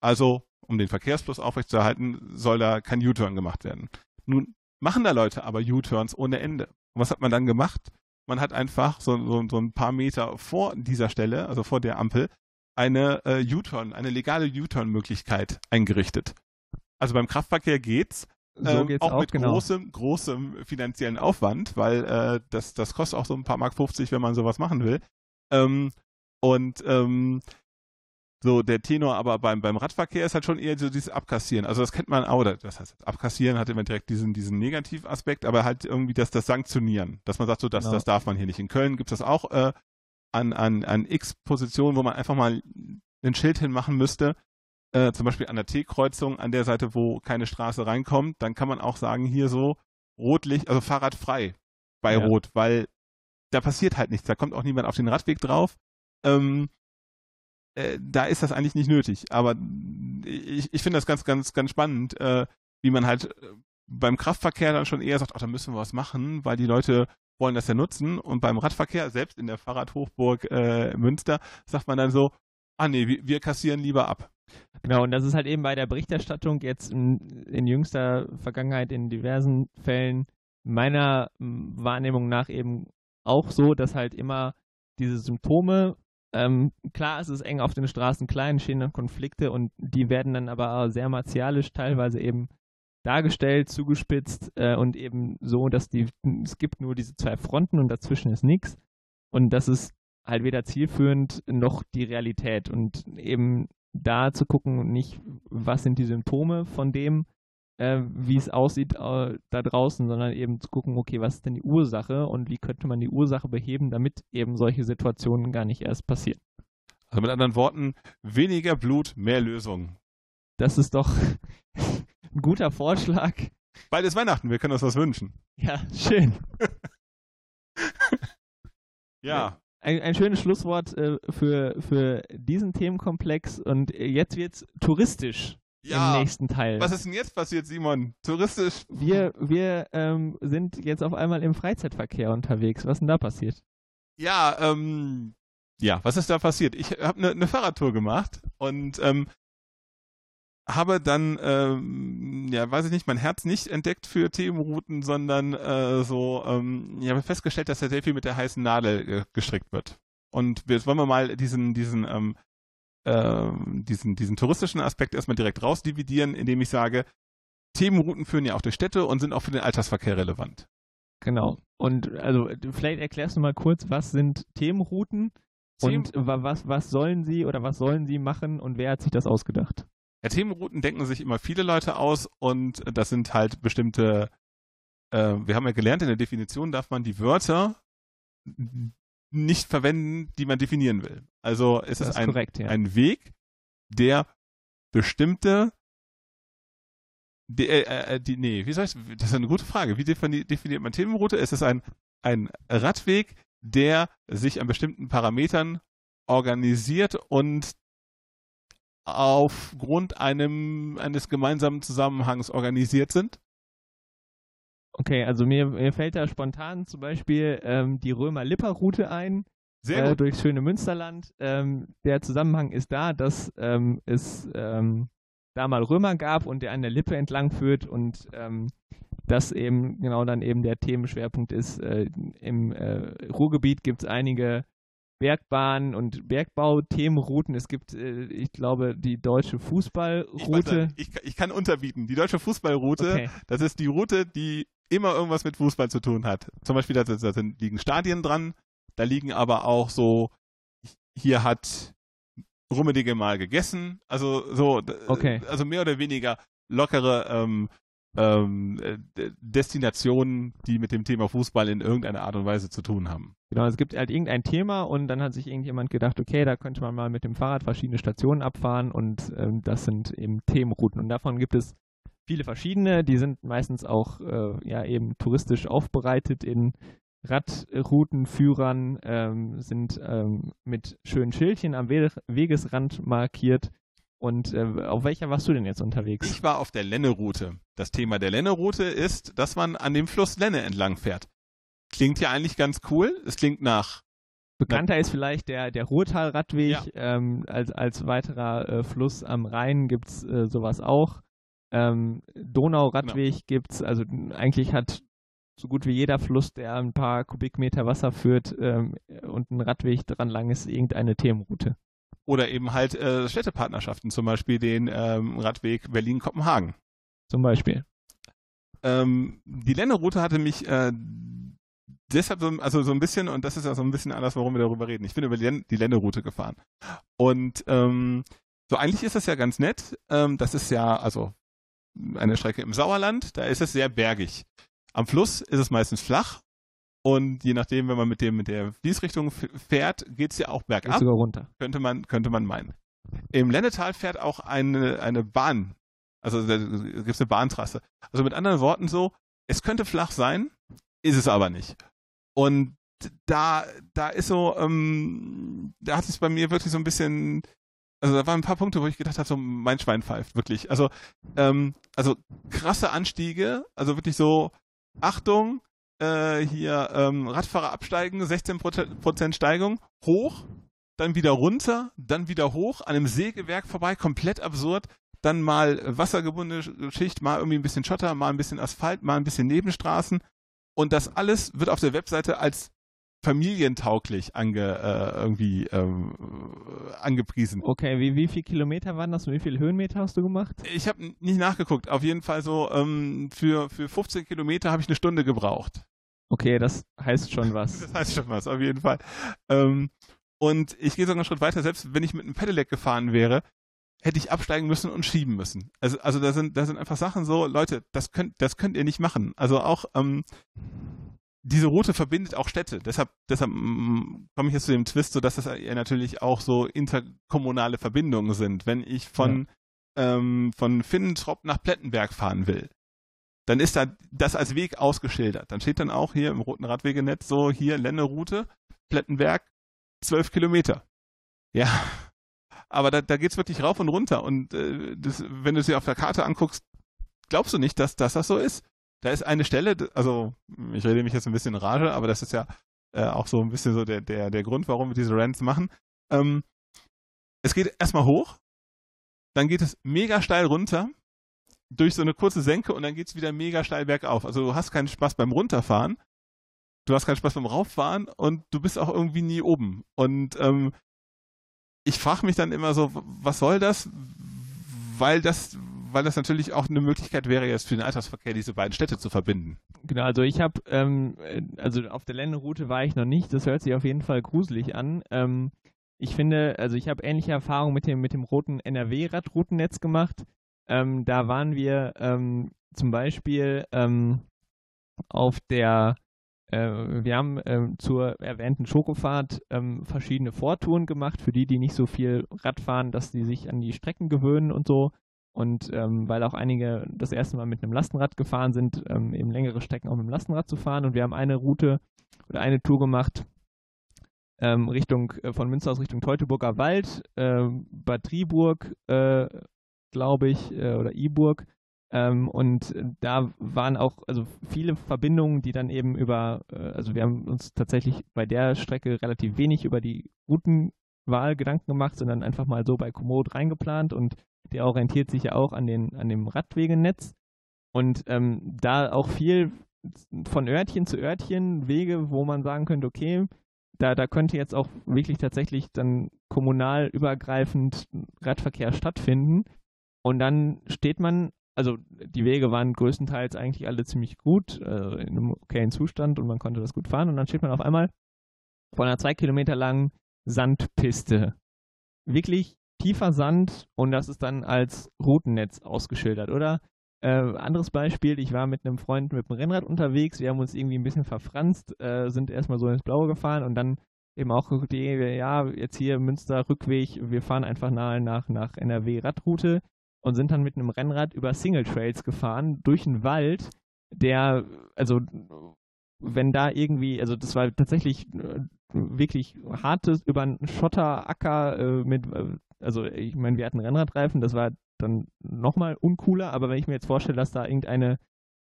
Also, um den Verkehrsfluss aufrechtzuerhalten, soll da kein U-Turn gemacht werden. Nun machen da Leute aber U-Turns ohne Ende. Und was hat man dann gemacht? Man hat einfach so, so, so ein paar Meter vor dieser Stelle, also vor der Ampel, eine äh, U-Turn, eine legale U-Turn-Möglichkeit eingerichtet. Also beim Kraftverkehr geht's. So ähm, auch, auch mit genau. großem, großem finanziellen Aufwand, weil äh, das, das kostet auch so ein paar Mark 50, wenn man sowas machen will. Ähm, und ähm, so, der Tenor aber beim, beim Radverkehr ist halt schon eher so dieses Abkassieren. Also das kennt man auch, das heißt, Abkassieren hat immer direkt diesen, diesen Negativaspekt, aber halt irgendwie das, das Sanktionieren, dass man sagt, so, das, genau. das darf man hier nicht. In Köln gibt es das auch äh, an, an, an x Positionen, wo man einfach mal ein Schild hinmachen müsste, äh, zum Beispiel an der T-Kreuzung, an der Seite, wo keine Straße reinkommt, dann kann man auch sagen, hier so Rotlicht, also fahrradfrei bei ja. Rot, weil da passiert halt nichts, da kommt auch niemand auf den Radweg drauf. Ähm, äh, da ist das eigentlich nicht nötig. Aber ich, ich finde das ganz, ganz, ganz spannend, äh, wie man halt äh, beim Kraftverkehr dann schon eher sagt, ach, da müssen wir was machen, weil die Leute wollen das ja nutzen. Und beim Radverkehr, selbst in der Fahrradhochburg äh, Münster, sagt man dann so, ah nee, wir, wir, kassieren lieber ab. Genau, und das ist halt eben bei der Berichterstattung jetzt in, in jüngster Vergangenheit in diversen Fällen meiner Wahrnehmung nach eben auch so, dass halt immer diese Symptome, ähm, klar ist es eng auf den Straßen, klar entstehen dann Konflikte und die werden dann aber sehr martialisch teilweise eben dargestellt, zugespitzt äh, und eben so, dass die, es gibt nur diese zwei Fronten und dazwischen ist nichts. Und das ist halt weder zielführend noch die Realität. Und eben da zu gucken, nicht, was sind die Symptome von dem, äh, wie es aussieht äh, da draußen, sondern eben zu gucken, okay, was ist denn die Ursache und wie könnte man die Ursache beheben, damit eben solche Situationen gar nicht erst passieren. Also mit anderen Worten, weniger Blut, mehr Lösung. Das ist doch ein guter Vorschlag. Bald ist Weihnachten, wir können uns was wünschen. Ja, schön. [LAUGHS] ja. Ein, ein, schönes Schlusswort äh, für, für diesen Themenkomplex und jetzt wird es touristisch ja, im nächsten Teil. Was ist denn jetzt passiert, Simon? Touristisch? Wir, wir ähm, sind jetzt auf einmal im Freizeitverkehr unterwegs. Was ist denn da passiert? Ja, ähm, ja, was ist da passiert? Ich habe eine ne Fahrradtour gemacht und ähm, habe dann, ähm, ja, weiß ich nicht, mein Herz nicht entdeckt für Themenrouten, sondern äh, so, ähm, ich habe festgestellt, dass da sehr viel mit der heißen Nadel äh, gestrickt wird. Und jetzt wollen wir mal diesen, diesen, ähm, äh, diesen, diesen touristischen Aspekt erstmal direkt rausdividieren, indem ich sage, Themenrouten führen ja auch durch Städte und sind auch für den Alltagsverkehr relevant. Genau. Und also vielleicht erklärst du mal kurz, was sind Themenrouten und was, was sollen sie oder was sollen sie machen und wer hat sich das ausgedacht? Ja, Themenrouten denken sich immer viele Leute aus und das sind halt bestimmte, äh, wir haben ja gelernt, in der Definition darf man die Wörter nicht verwenden, die man definieren will. Also es ist, ist ein, korrekt, ja. ein Weg, der bestimmte die, äh, äh, die, nee, wie soll ich, das ist eine gute Frage. Wie defini definiert man Themenroute? Es ist ein, ein Radweg, der sich an bestimmten Parametern organisiert und aufgrund einem, eines gemeinsamen Zusammenhangs organisiert sind? Okay, also mir, mir fällt da spontan zum Beispiel ähm, die Römer-Lipper-Route ein. Sehr äh, durch schöne Münsterland. Ähm, der Zusammenhang ist da, dass ähm, es ähm, da mal Römer gab und der an der Lippe entlang führt und ähm, das eben genau dann eben der Themenschwerpunkt ist. Äh, Im äh, Ruhrgebiet gibt es einige Bergbahnen und Bergbau-Themenrouten. Es gibt, äh, ich glaube, die deutsche Fußballroute. Ich, ich, ich, kann unterbieten. Die deutsche Fußballroute, okay. das ist die Route, die immer irgendwas mit Fußball zu tun hat. Zum Beispiel, da, da liegen Stadien dran, da liegen aber auch so, hier hat Rummedige mal gegessen. Also so, okay. also mehr oder weniger lockere ähm, ähm, äh, Destinationen, die mit dem Thema Fußball in irgendeiner Art und Weise zu tun haben. Genau, es gibt halt irgendein Thema und dann hat sich irgendjemand gedacht, okay, da könnte man mal mit dem Fahrrad verschiedene Stationen abfahren und ähm, das sind eben Themenrouten und davon gibt es viele verschiedene, die sind meistens auch äh, ja eben touristisch aufbereitet in Radroutenführern, ähm, sind ähm, mit schönen Schildchen am We Wegesrand markiert und äh, auf welcher warst du denn jetzt unterwegs? Ich war auf der Lenne-Route. Das Thema der Lenne-Route ist, dass man an dem Fluss Lenne entlang fährt. Klingt ja eigentlich ganz cool. Es klingt nach. Bekannter ist vielleicht der, der Ruhrtal-Radweg. Ja. Ähm, als, als weiterer äh, Fluss am Rhein gibt es äh, sowas auch. Ähm, Donau-Radweg genau. gibt es. Also eigentlich hat so gut wie jeder Fluss, der ein paar Kubikmeter Wasser führt ähm, und ein Radweg dran lang ist, irgendeine Themenroute. Oder eben halt äh, Städtepartnerschaften, zum Beispiel den ähm, Radweg Berlin-Kopenhagen. Zum Beispiel. Ähm, die Länderroute hatte mich äh, deshalb so, also so ein bisschen, und das ist ja so ein bisschen anders, warum wir darüber reden. Ich bin über die, die Länderroute gefahren. Und ähm, so eigentlich ist das ja ganz nett. Ähm, das ist ja, also eine Strecke im Sauerland, da ist es sehr bergig. Am Fluss ist es meistens flach und je nachdem, wenn man mit dem mit der Fließrichtung fährt, geht es ja auch bergab. sogar runter. Könnte man, könnte man meinen. Im Lennetal fährt auch eine, eine Bahn. Also da gibt es eine Bahntrasse. Also mit anderen Worten so, es könnte flach sein, ist es aber nicht. Und da, da ist so, ähm, da hat es bei mir wirklich so ein bisschen also da waren ein paar Punkte, wo ich gedacht habe, so mein Schwein pfeift, wirklich. Also, ähm, also krasse Anstiege, also wirklich so, Achtung, äh, hier ähm, Radfahrer absteigen, 16% Steigung, hoch, dann wieder runter, dann wieder hoch, an einem Sägewerk vorbei, komplett absurd, dann mal wassergebundene Schicht, mal irgendwie ein bisschen Schotter, mal ein bisschen Asphalt, mal ein bisschen Nebenstraßen. Und das alles wird auf der Webseite als familientauglich ange, äh, irgendwie ähm, angepriesen. Okay, wie, wie viele Kilometer waren das und wie viele Höhenmeter hast du gemacht? Ich habe nicht nachgeguckt. Auf jeden Fall so ähm, für, für 15 Kilometer habe ich eine Stunde gebraucht. Okay, das heißt schon [LAUGHS] was. das heißt schon was, auf jeden Fall. Ähm, und ich gehe sogar einen Schritt weiter, selbst wenn ich mit einem Pedelec gefahren wäre, hätte ich absteigen müssen und schieben müssen. Also, also da sind, da sind einfach Sachen so, Leute, das könnt, das könnt ihr nicht machen. Also auch, ähm, diese Route verbindet auch Städte. Deshalb, deshalb mm, komme ich jetzt zu dem Twist, so dass das natürlich auch so interkommunale Verbindungen sind. Wenn ich von, ja. ähm, von Finnentrop nach Plettenberg fahren will, dann ist da das als Weg ausgeschildert. Dann steht dann auch hier im roten Radwegenetz so hier Länderoute, Plettenberg, zwölf Kilometer. Ja. Aber da, da geht's wirklich rauf und runter. Und äh, das, wenn du dir auf der Karte anguckst, glaubst du nicht, dass, dass das so ist da ist eine Stelle, also ich rede mich jetzt ein bisschen in Rage, aber das ist ja äh, auch so ein bisschen so der, der, der Grund, warum wir diese Rants machen. Ähm, es geht erstmal hoch, dann geht es mega steil runter, durch so eine kurze Senke und dann geht es wieder mega steil bergauf. Also du hast keinen Spaß beim Runterfahren, du hast keinen Spaß beim Rauffahren und du bist auch irgendwie nie oben. Und ähm, ich frage mich dann immer so, was soll das? Weil das, weil das natürlich auch eine Möglichkeit wäre, jetzt für den Alltagsverkehr diese beiden Städte zu verbinden. Genau, also ich habe, ähm, also auf der Länderoute war ich noch nicht, das hört sich auf jeden Fall gruselig an. Ähm, ich finde, also ich habe ähnliche Erfahrungen mit dem, mit dem roten NRW-Radroutennetz gemacht. Ähm, da waren wir ähm, zum Beispiel ähm, auf der äh, wir haben ähm, zur erwähnten Schokofahrt ähm, verschiedene Vortouren gemacht, für die, die nicht so viel Rad fahren, dass die sich an die Strecken gewöhnen und so. Und ähm, weil auch einige das erste Mal mit einem Lastenrad gefahren sind, ähm, eben längere Strecken auch mit dem Lastenrad zu fahren. Und wir haben eine Route oder eine Tour gemacht ähm, Richtung äh, von Münster aus Richtung Teutoburger Wald, äh, Bad Triburg, äh, glaube ich, äh, oder Iburg. Ähm, und da waren auch also viele Verbindungen, die dann eben über, äh, also wir haben uns tatsächlich bei der Strecke relativ wenig über die Routenwahl Gedanken gemacht, sondern einfach mal so bei Komoot reingeplant und der orientiert sich ja auch an, den, an dem Radwegenetz. Und ähm, da auch viel von Örtchen zu Örtchen Wege, wo man sagen könnte, okay, da, da könnte jetzt auch wirklich tatsächlich dann kommunal übergreifend Radverkehr stattfinden. Und dann steht man, also die Wege waren größtenteils eigentlich alle ziemlich gut, äh, in einem okayen Zustand und man konnte das gut fahren. Und dann steht man auf einmal vor einer zwei Kilometer langen Sandpiste. Wirklich tiefer Sand und das ist dann als Routennetz ausgeschildert, oder? Äh, anderes Beispiel, ich war mit einem Freund mit dem Rennrad unterwegs, wir haben uns irgendwie ein bisschen verfranst, äh, sind erstmal so ins Blaue gefahren und dann eben auch die, ja, jetzt hier Münster Rückweg, wir fahren einfach nahe nach, nach NRW Radroute und sind dann mit einem Rennrad über Single Trails gefahren, durch einen Wald, der, also wenn da irgendwie, also das war tatsächlich äh, wirklich hartes über einen Schotteracker äh, mit äh, also ich meine, wir hatten Rennradreifen, das war dann nochmal uncooler, aber wenn ich mir jetzt vorstelle, dass da irgendeine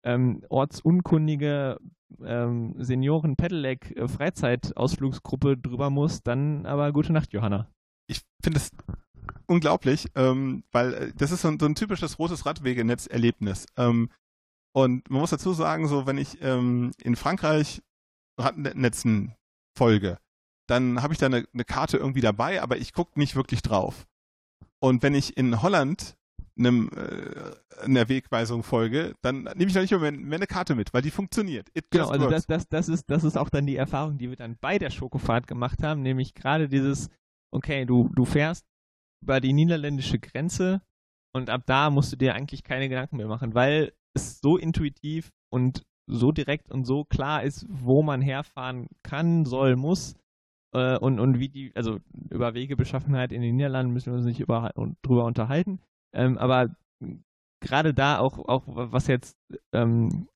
ähm, ortsunkundige ähm, Senioren-Pedelec-Freizeitausflugsgruppe drüber muss, dann aber gute Nacht, Johanna. Ich finde es unglaublich, ähm, weil äh, das ist so ein, so ein, typisches rotes Radwegenetz-Erlebnis. Ähm, und man muss dazu sagen, so wenn ich ähm, in Frankreich Radnetzen folge, dann habe ich da eine, eine, Karte irgendwie dabei, aber ich gucke nicht wirklich drauf. Und wenn ich in Holland einem, äh, einer Wegweisung folge, dann nehme ich da nicht mehr, mehr eine Karte mit, weil die funktioniert. It genau, also das, das, das, ist, das ist auch dann die Erfahrung, die wir dann bei der Schokofahrt gemacht haben, nämlich gerade dieses, okay, du, du fährst über die niederländische Grenze und ab da musst du dir eigentlich keine Gedanken mehr machen, weil es so intuitiv und so direkt und so klar ist, wo man herfahren kann, soll, muss, äh, und, und wie die, also über Wegebeschaffenheit in den Niederlanden müssen wir uns nicht über, drüber unterhalten. Ähm, aber gerade da auch, auch was jetzt ähm,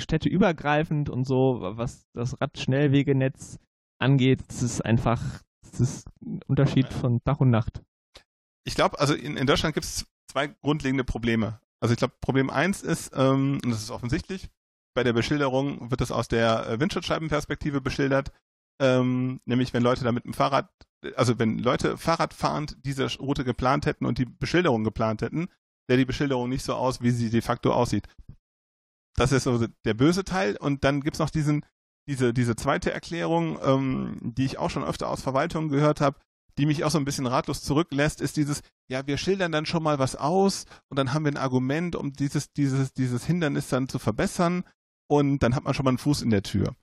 städteübergreifend und so, was das Radschnellwegenetz angeht, das ist einfach, das ist ein Unterschied von Tag und Nacht. ich glaube, also in, in Deutschland gibt es zwei grundlegende Probleme. Also ich glaube, Problem eins ist, ähm, und das ist offensichtlich, bei der Beschilderung wird es aus der äh, Windschutzscheibenperspektive beschildert, ähm, nämlich wenn Leute da mit dem Fahrrad, also wenn Leute Fahrradfahrend diese Route geplant hätten und die Beschilderung geplant hätten, sähe die Beschilderung nicht so aus, wie sie de facto aussieht. Das ist so der böse Teil. Und dann gibt's noch diesen, diese, diese zweite Erklärung, ähm, die ich auch schon öfter aus Verwaltungen gehört habe, die mich auch so ein bisschen ratlos zurücklässt, ist dieses, ja, wir schildern dann schon mal was aus und dann haben wir ein Argument, um dieses, dieses, dieses Hindernis dann zu verbessern und dann hat man schon mal einen Fuß in der Tür.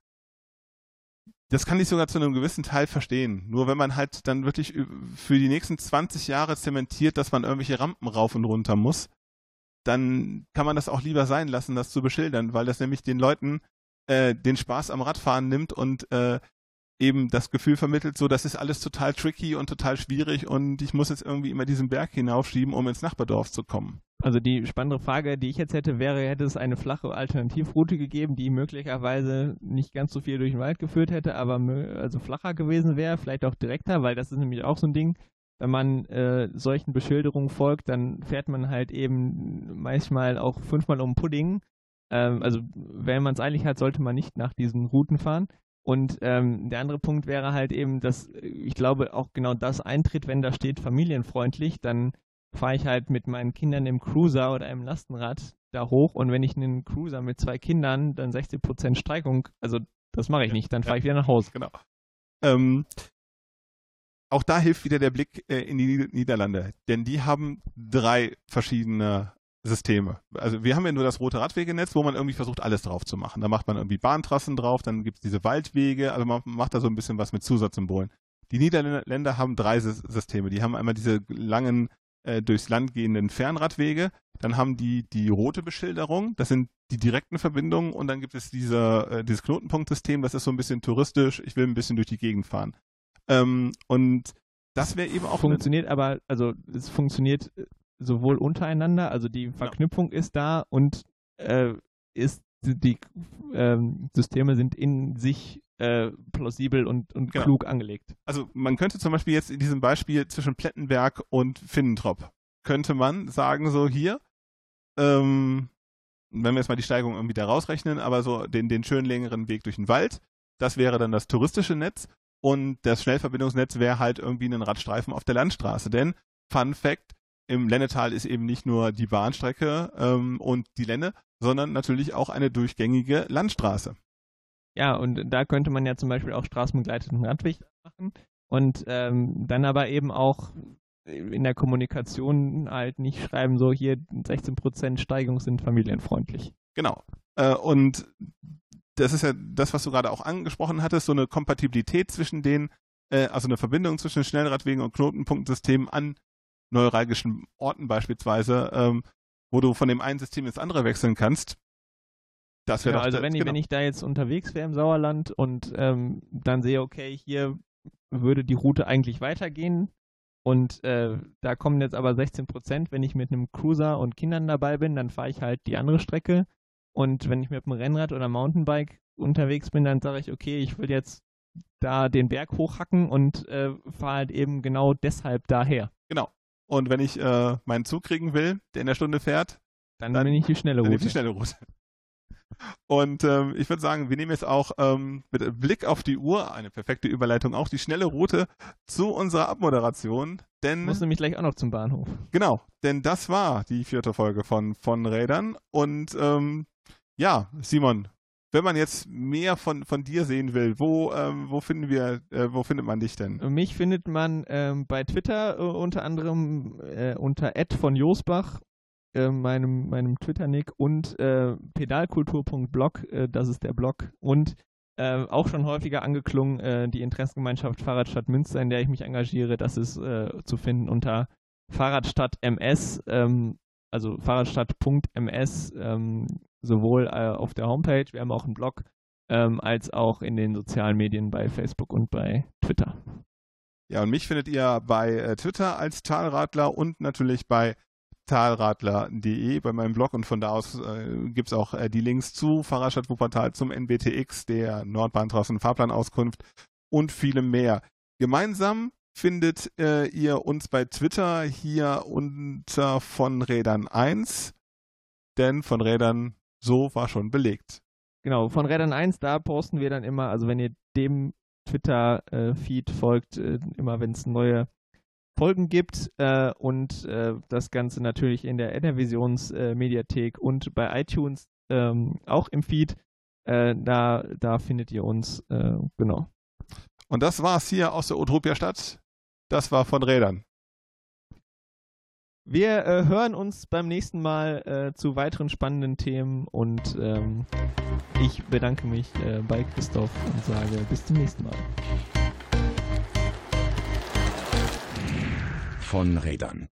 Das kann ich sogar zu einem gewissen Teil verstehen. Nur wenn man halt dann wirklich für die nächsten 20 Jahre zementiert, dass man irgendwelche Rampen rauf und runter muss, dann kann man das auch lieber sein lassen, das zu beschildern, weil das nämlich den Leuten äh, den Spaß am Radfahren nimmt und äh, eben das Gefühl vermittelt, so das ist alles total tricky und total schwierig und ich muss jetzt irgendwie immer diesen Berg hinaufschieben, um ins Nachbardorf zu kommen. Also die spannende Frage, die ich jetzt hätte, wäre, hätte es eine flache Alternativroute gegeben, die möglicherweise nicht ganz so viel durch den Wald geführt hätte, aber also flacher gewesen wäre, vielleicht auch direkter, weil das ist nämlich auch so ein Ding, wenn man äh, solchen Beschilderungen folgt, dann fährt man halt eben manchmal auch fünfmal um Pudding. Ähm, also wenn man es eilig hat, sollte man nicht nach diesen Routen fahren. Und ähm, der andere Punkt wäre halt eben, dass ich glaube auch genau das eintritt, wenn da steht familienfreundlich, dann fahre ich halt mit meinen Kindern im Cruiser oder im Lastenrad da hoch und wenn ich einen Cruiser mit zwei Kindern, dann 60% Steigung, also das mache ich nicht, dann fahre ich wieder nach Hause. Genau. Ähm, auch da hilft wieder der Blick äh, in die Niederlande, denn die haben drei verschiedene Systeme. Also wir haben ja nur das rote Radwegenetz, wo man irgendwie versucht, alles drauf zu machen. Da macht man irgendwie Bahntrassen drauf, dann gibt es diese Waldwege, also man macht da so ein bisschen was mit Zusatzsymbolen. Die Niederländer haben drei Systeme. Die haben einmal diese langen äh, durchs Land gehenden Fernradwege, dann haben die die rote Beschilderung, das sind die direkten Verbindungen und dann gibt es diese, äh, dieses Knotenpunktsystem, das ist so ein bisschen touristisch, ich will ein bisschen durch die Gegend fahren. Ähm, und das wäre eben auch. Funktioniert aber, also es funktioniert äh, sowohl untereinander, also die Verknüpfung ja. ist da und äh, ist die ähm, Systeme sind in sich äh, plausibel und, und genau. klug angelegt. Also man könnte zum Beispiel jetzt in diesem Beispiel zwischen Plettenberg und Finnentrop, könnte man sagen, so hier, ähm, wenn wir jetzt mal die Steigung irgendwie da rausrechnen, aber so den, den schön längeren Weg durch den Wald, das wäre dann das touristische Netz und das Schnellverbindungsnetz wäre halt irgendwie ein Radstreifen auf der Landstraße. Denn, Fun Fact, im Lennetal ist eben nicht nur die Bahnstrecke ähm, und die Lenne, sondern natürlich auch eine durchgängige Landstraße. Ja, und da könnte man ja zum Beispiel auch straßenbegleiteten Radweg machen und ähm, dann aber eben auch in der Kommunikation halt nicht schreiben, so hier 16% Steigung sind familienfreundlich. Genau. Äh, und das ist ja das, was du gerade auch angesprochen hattest, so eine Kompatibilität zwischen den, äh, also eine Verbindung zwischen Schnellradwegen und Knotenpunktsystemen an neuralgischen Orten beispielsweise, ähm, wo du von dem einen System ins andere wechseln kannst. Das wäre ja, also wenn, genau. ich, wenn ich da jetzt unterwegs wäre im Sauerland und ähm, dann sehe, okay, hier würde die Route eigentlich weitergehen und äh, da kommen jetzt aber 16 Prozent, wenn ich mit einem Cruiser und Kindern dabei bin, dann fahre ich halt die andere Strecke und wenn ich mit einem Rennrad oder Mountainbike unterwegs bin, dann sage ich, okay, ich will jetzt da den Berg hochhacken und äh, fahre halt eben genau deshalb daher. Genau. Und wenn ich äh, meinen Zug kriegen will, der in der Stunde fährt, dann, dann bin ich die schnelle Route. die schnelle Route. [LAUGHS] Und ähm, ich würde sagen, wir nehmen jetzt auch ähm, mit Blick auf die Uhr, eine perfekte Überleitung, auch die schnelle Route zu unserer Abmoderation. Denn, muss nämlich gleich auch noch zum Bahnhof. Genau, denn das war die vierte Folge von, von Rädern. Und ähm, ja, Simon, wenn man jetzt mehr von, von dir sehen will, wo, ähm, wo finden wir, äh, wo findet man dich denn? Mich findet man ähm, bei Twitter äh, unter anderem äh, unter Ed von Josbach äh, meinem, meinem Twitter-Nick und äh, pedalkultur.blog, äh, das ist der Blog. Und äh, auch schon häufiger angeklungen, äh, die Interessengemeinschaft Fahrradstadt Münster, in der ich mich engagiere, das ist äh, zu finden unter Fahrradstadt MS, ähm, also fahrradstadt.ms, ähm, sowohl auf der Homepage, wir haben auch einen Blog, ähm, als auch in den sozialen Medien bei Facebook und bei Twitter. Ja, und mich findet ihr bei Twitter als Talradler und natürlich bei talradler.de bei meinem Blog und von da aus äh, gibt es auch äh, die Links zu Fahrradstadt Wuppertal, zum NBTX, der Nordbahntrassen Fahrplanauskunft und vielem mehr. Gemeinsam findet äh, ihr uns bei Twitter hier unter von Rädern 1, denn von Rädern so war schon belegt. Genau, von Rädern 1, da posten wir dann immer, also wenn ihr dem Twitter-Feed äh, folgt, äh, immer wenn es neue Folgen gibt äh, und äh, das Ganze natürlich in der Enervisions-Mediathek und bei iTunes ähm, auch im Feed. Äh, da, da findet ihr uns, äh, genau. Und das war's hier aus der Utopia-Stadt. Das war von Rädern. Wir äh, hören uns beim nächsten Mal zu weiteren spannenden Themen und ähm, ich bedanke mich bei Christoph und sage bis zum nächsten Mal. von Rädern.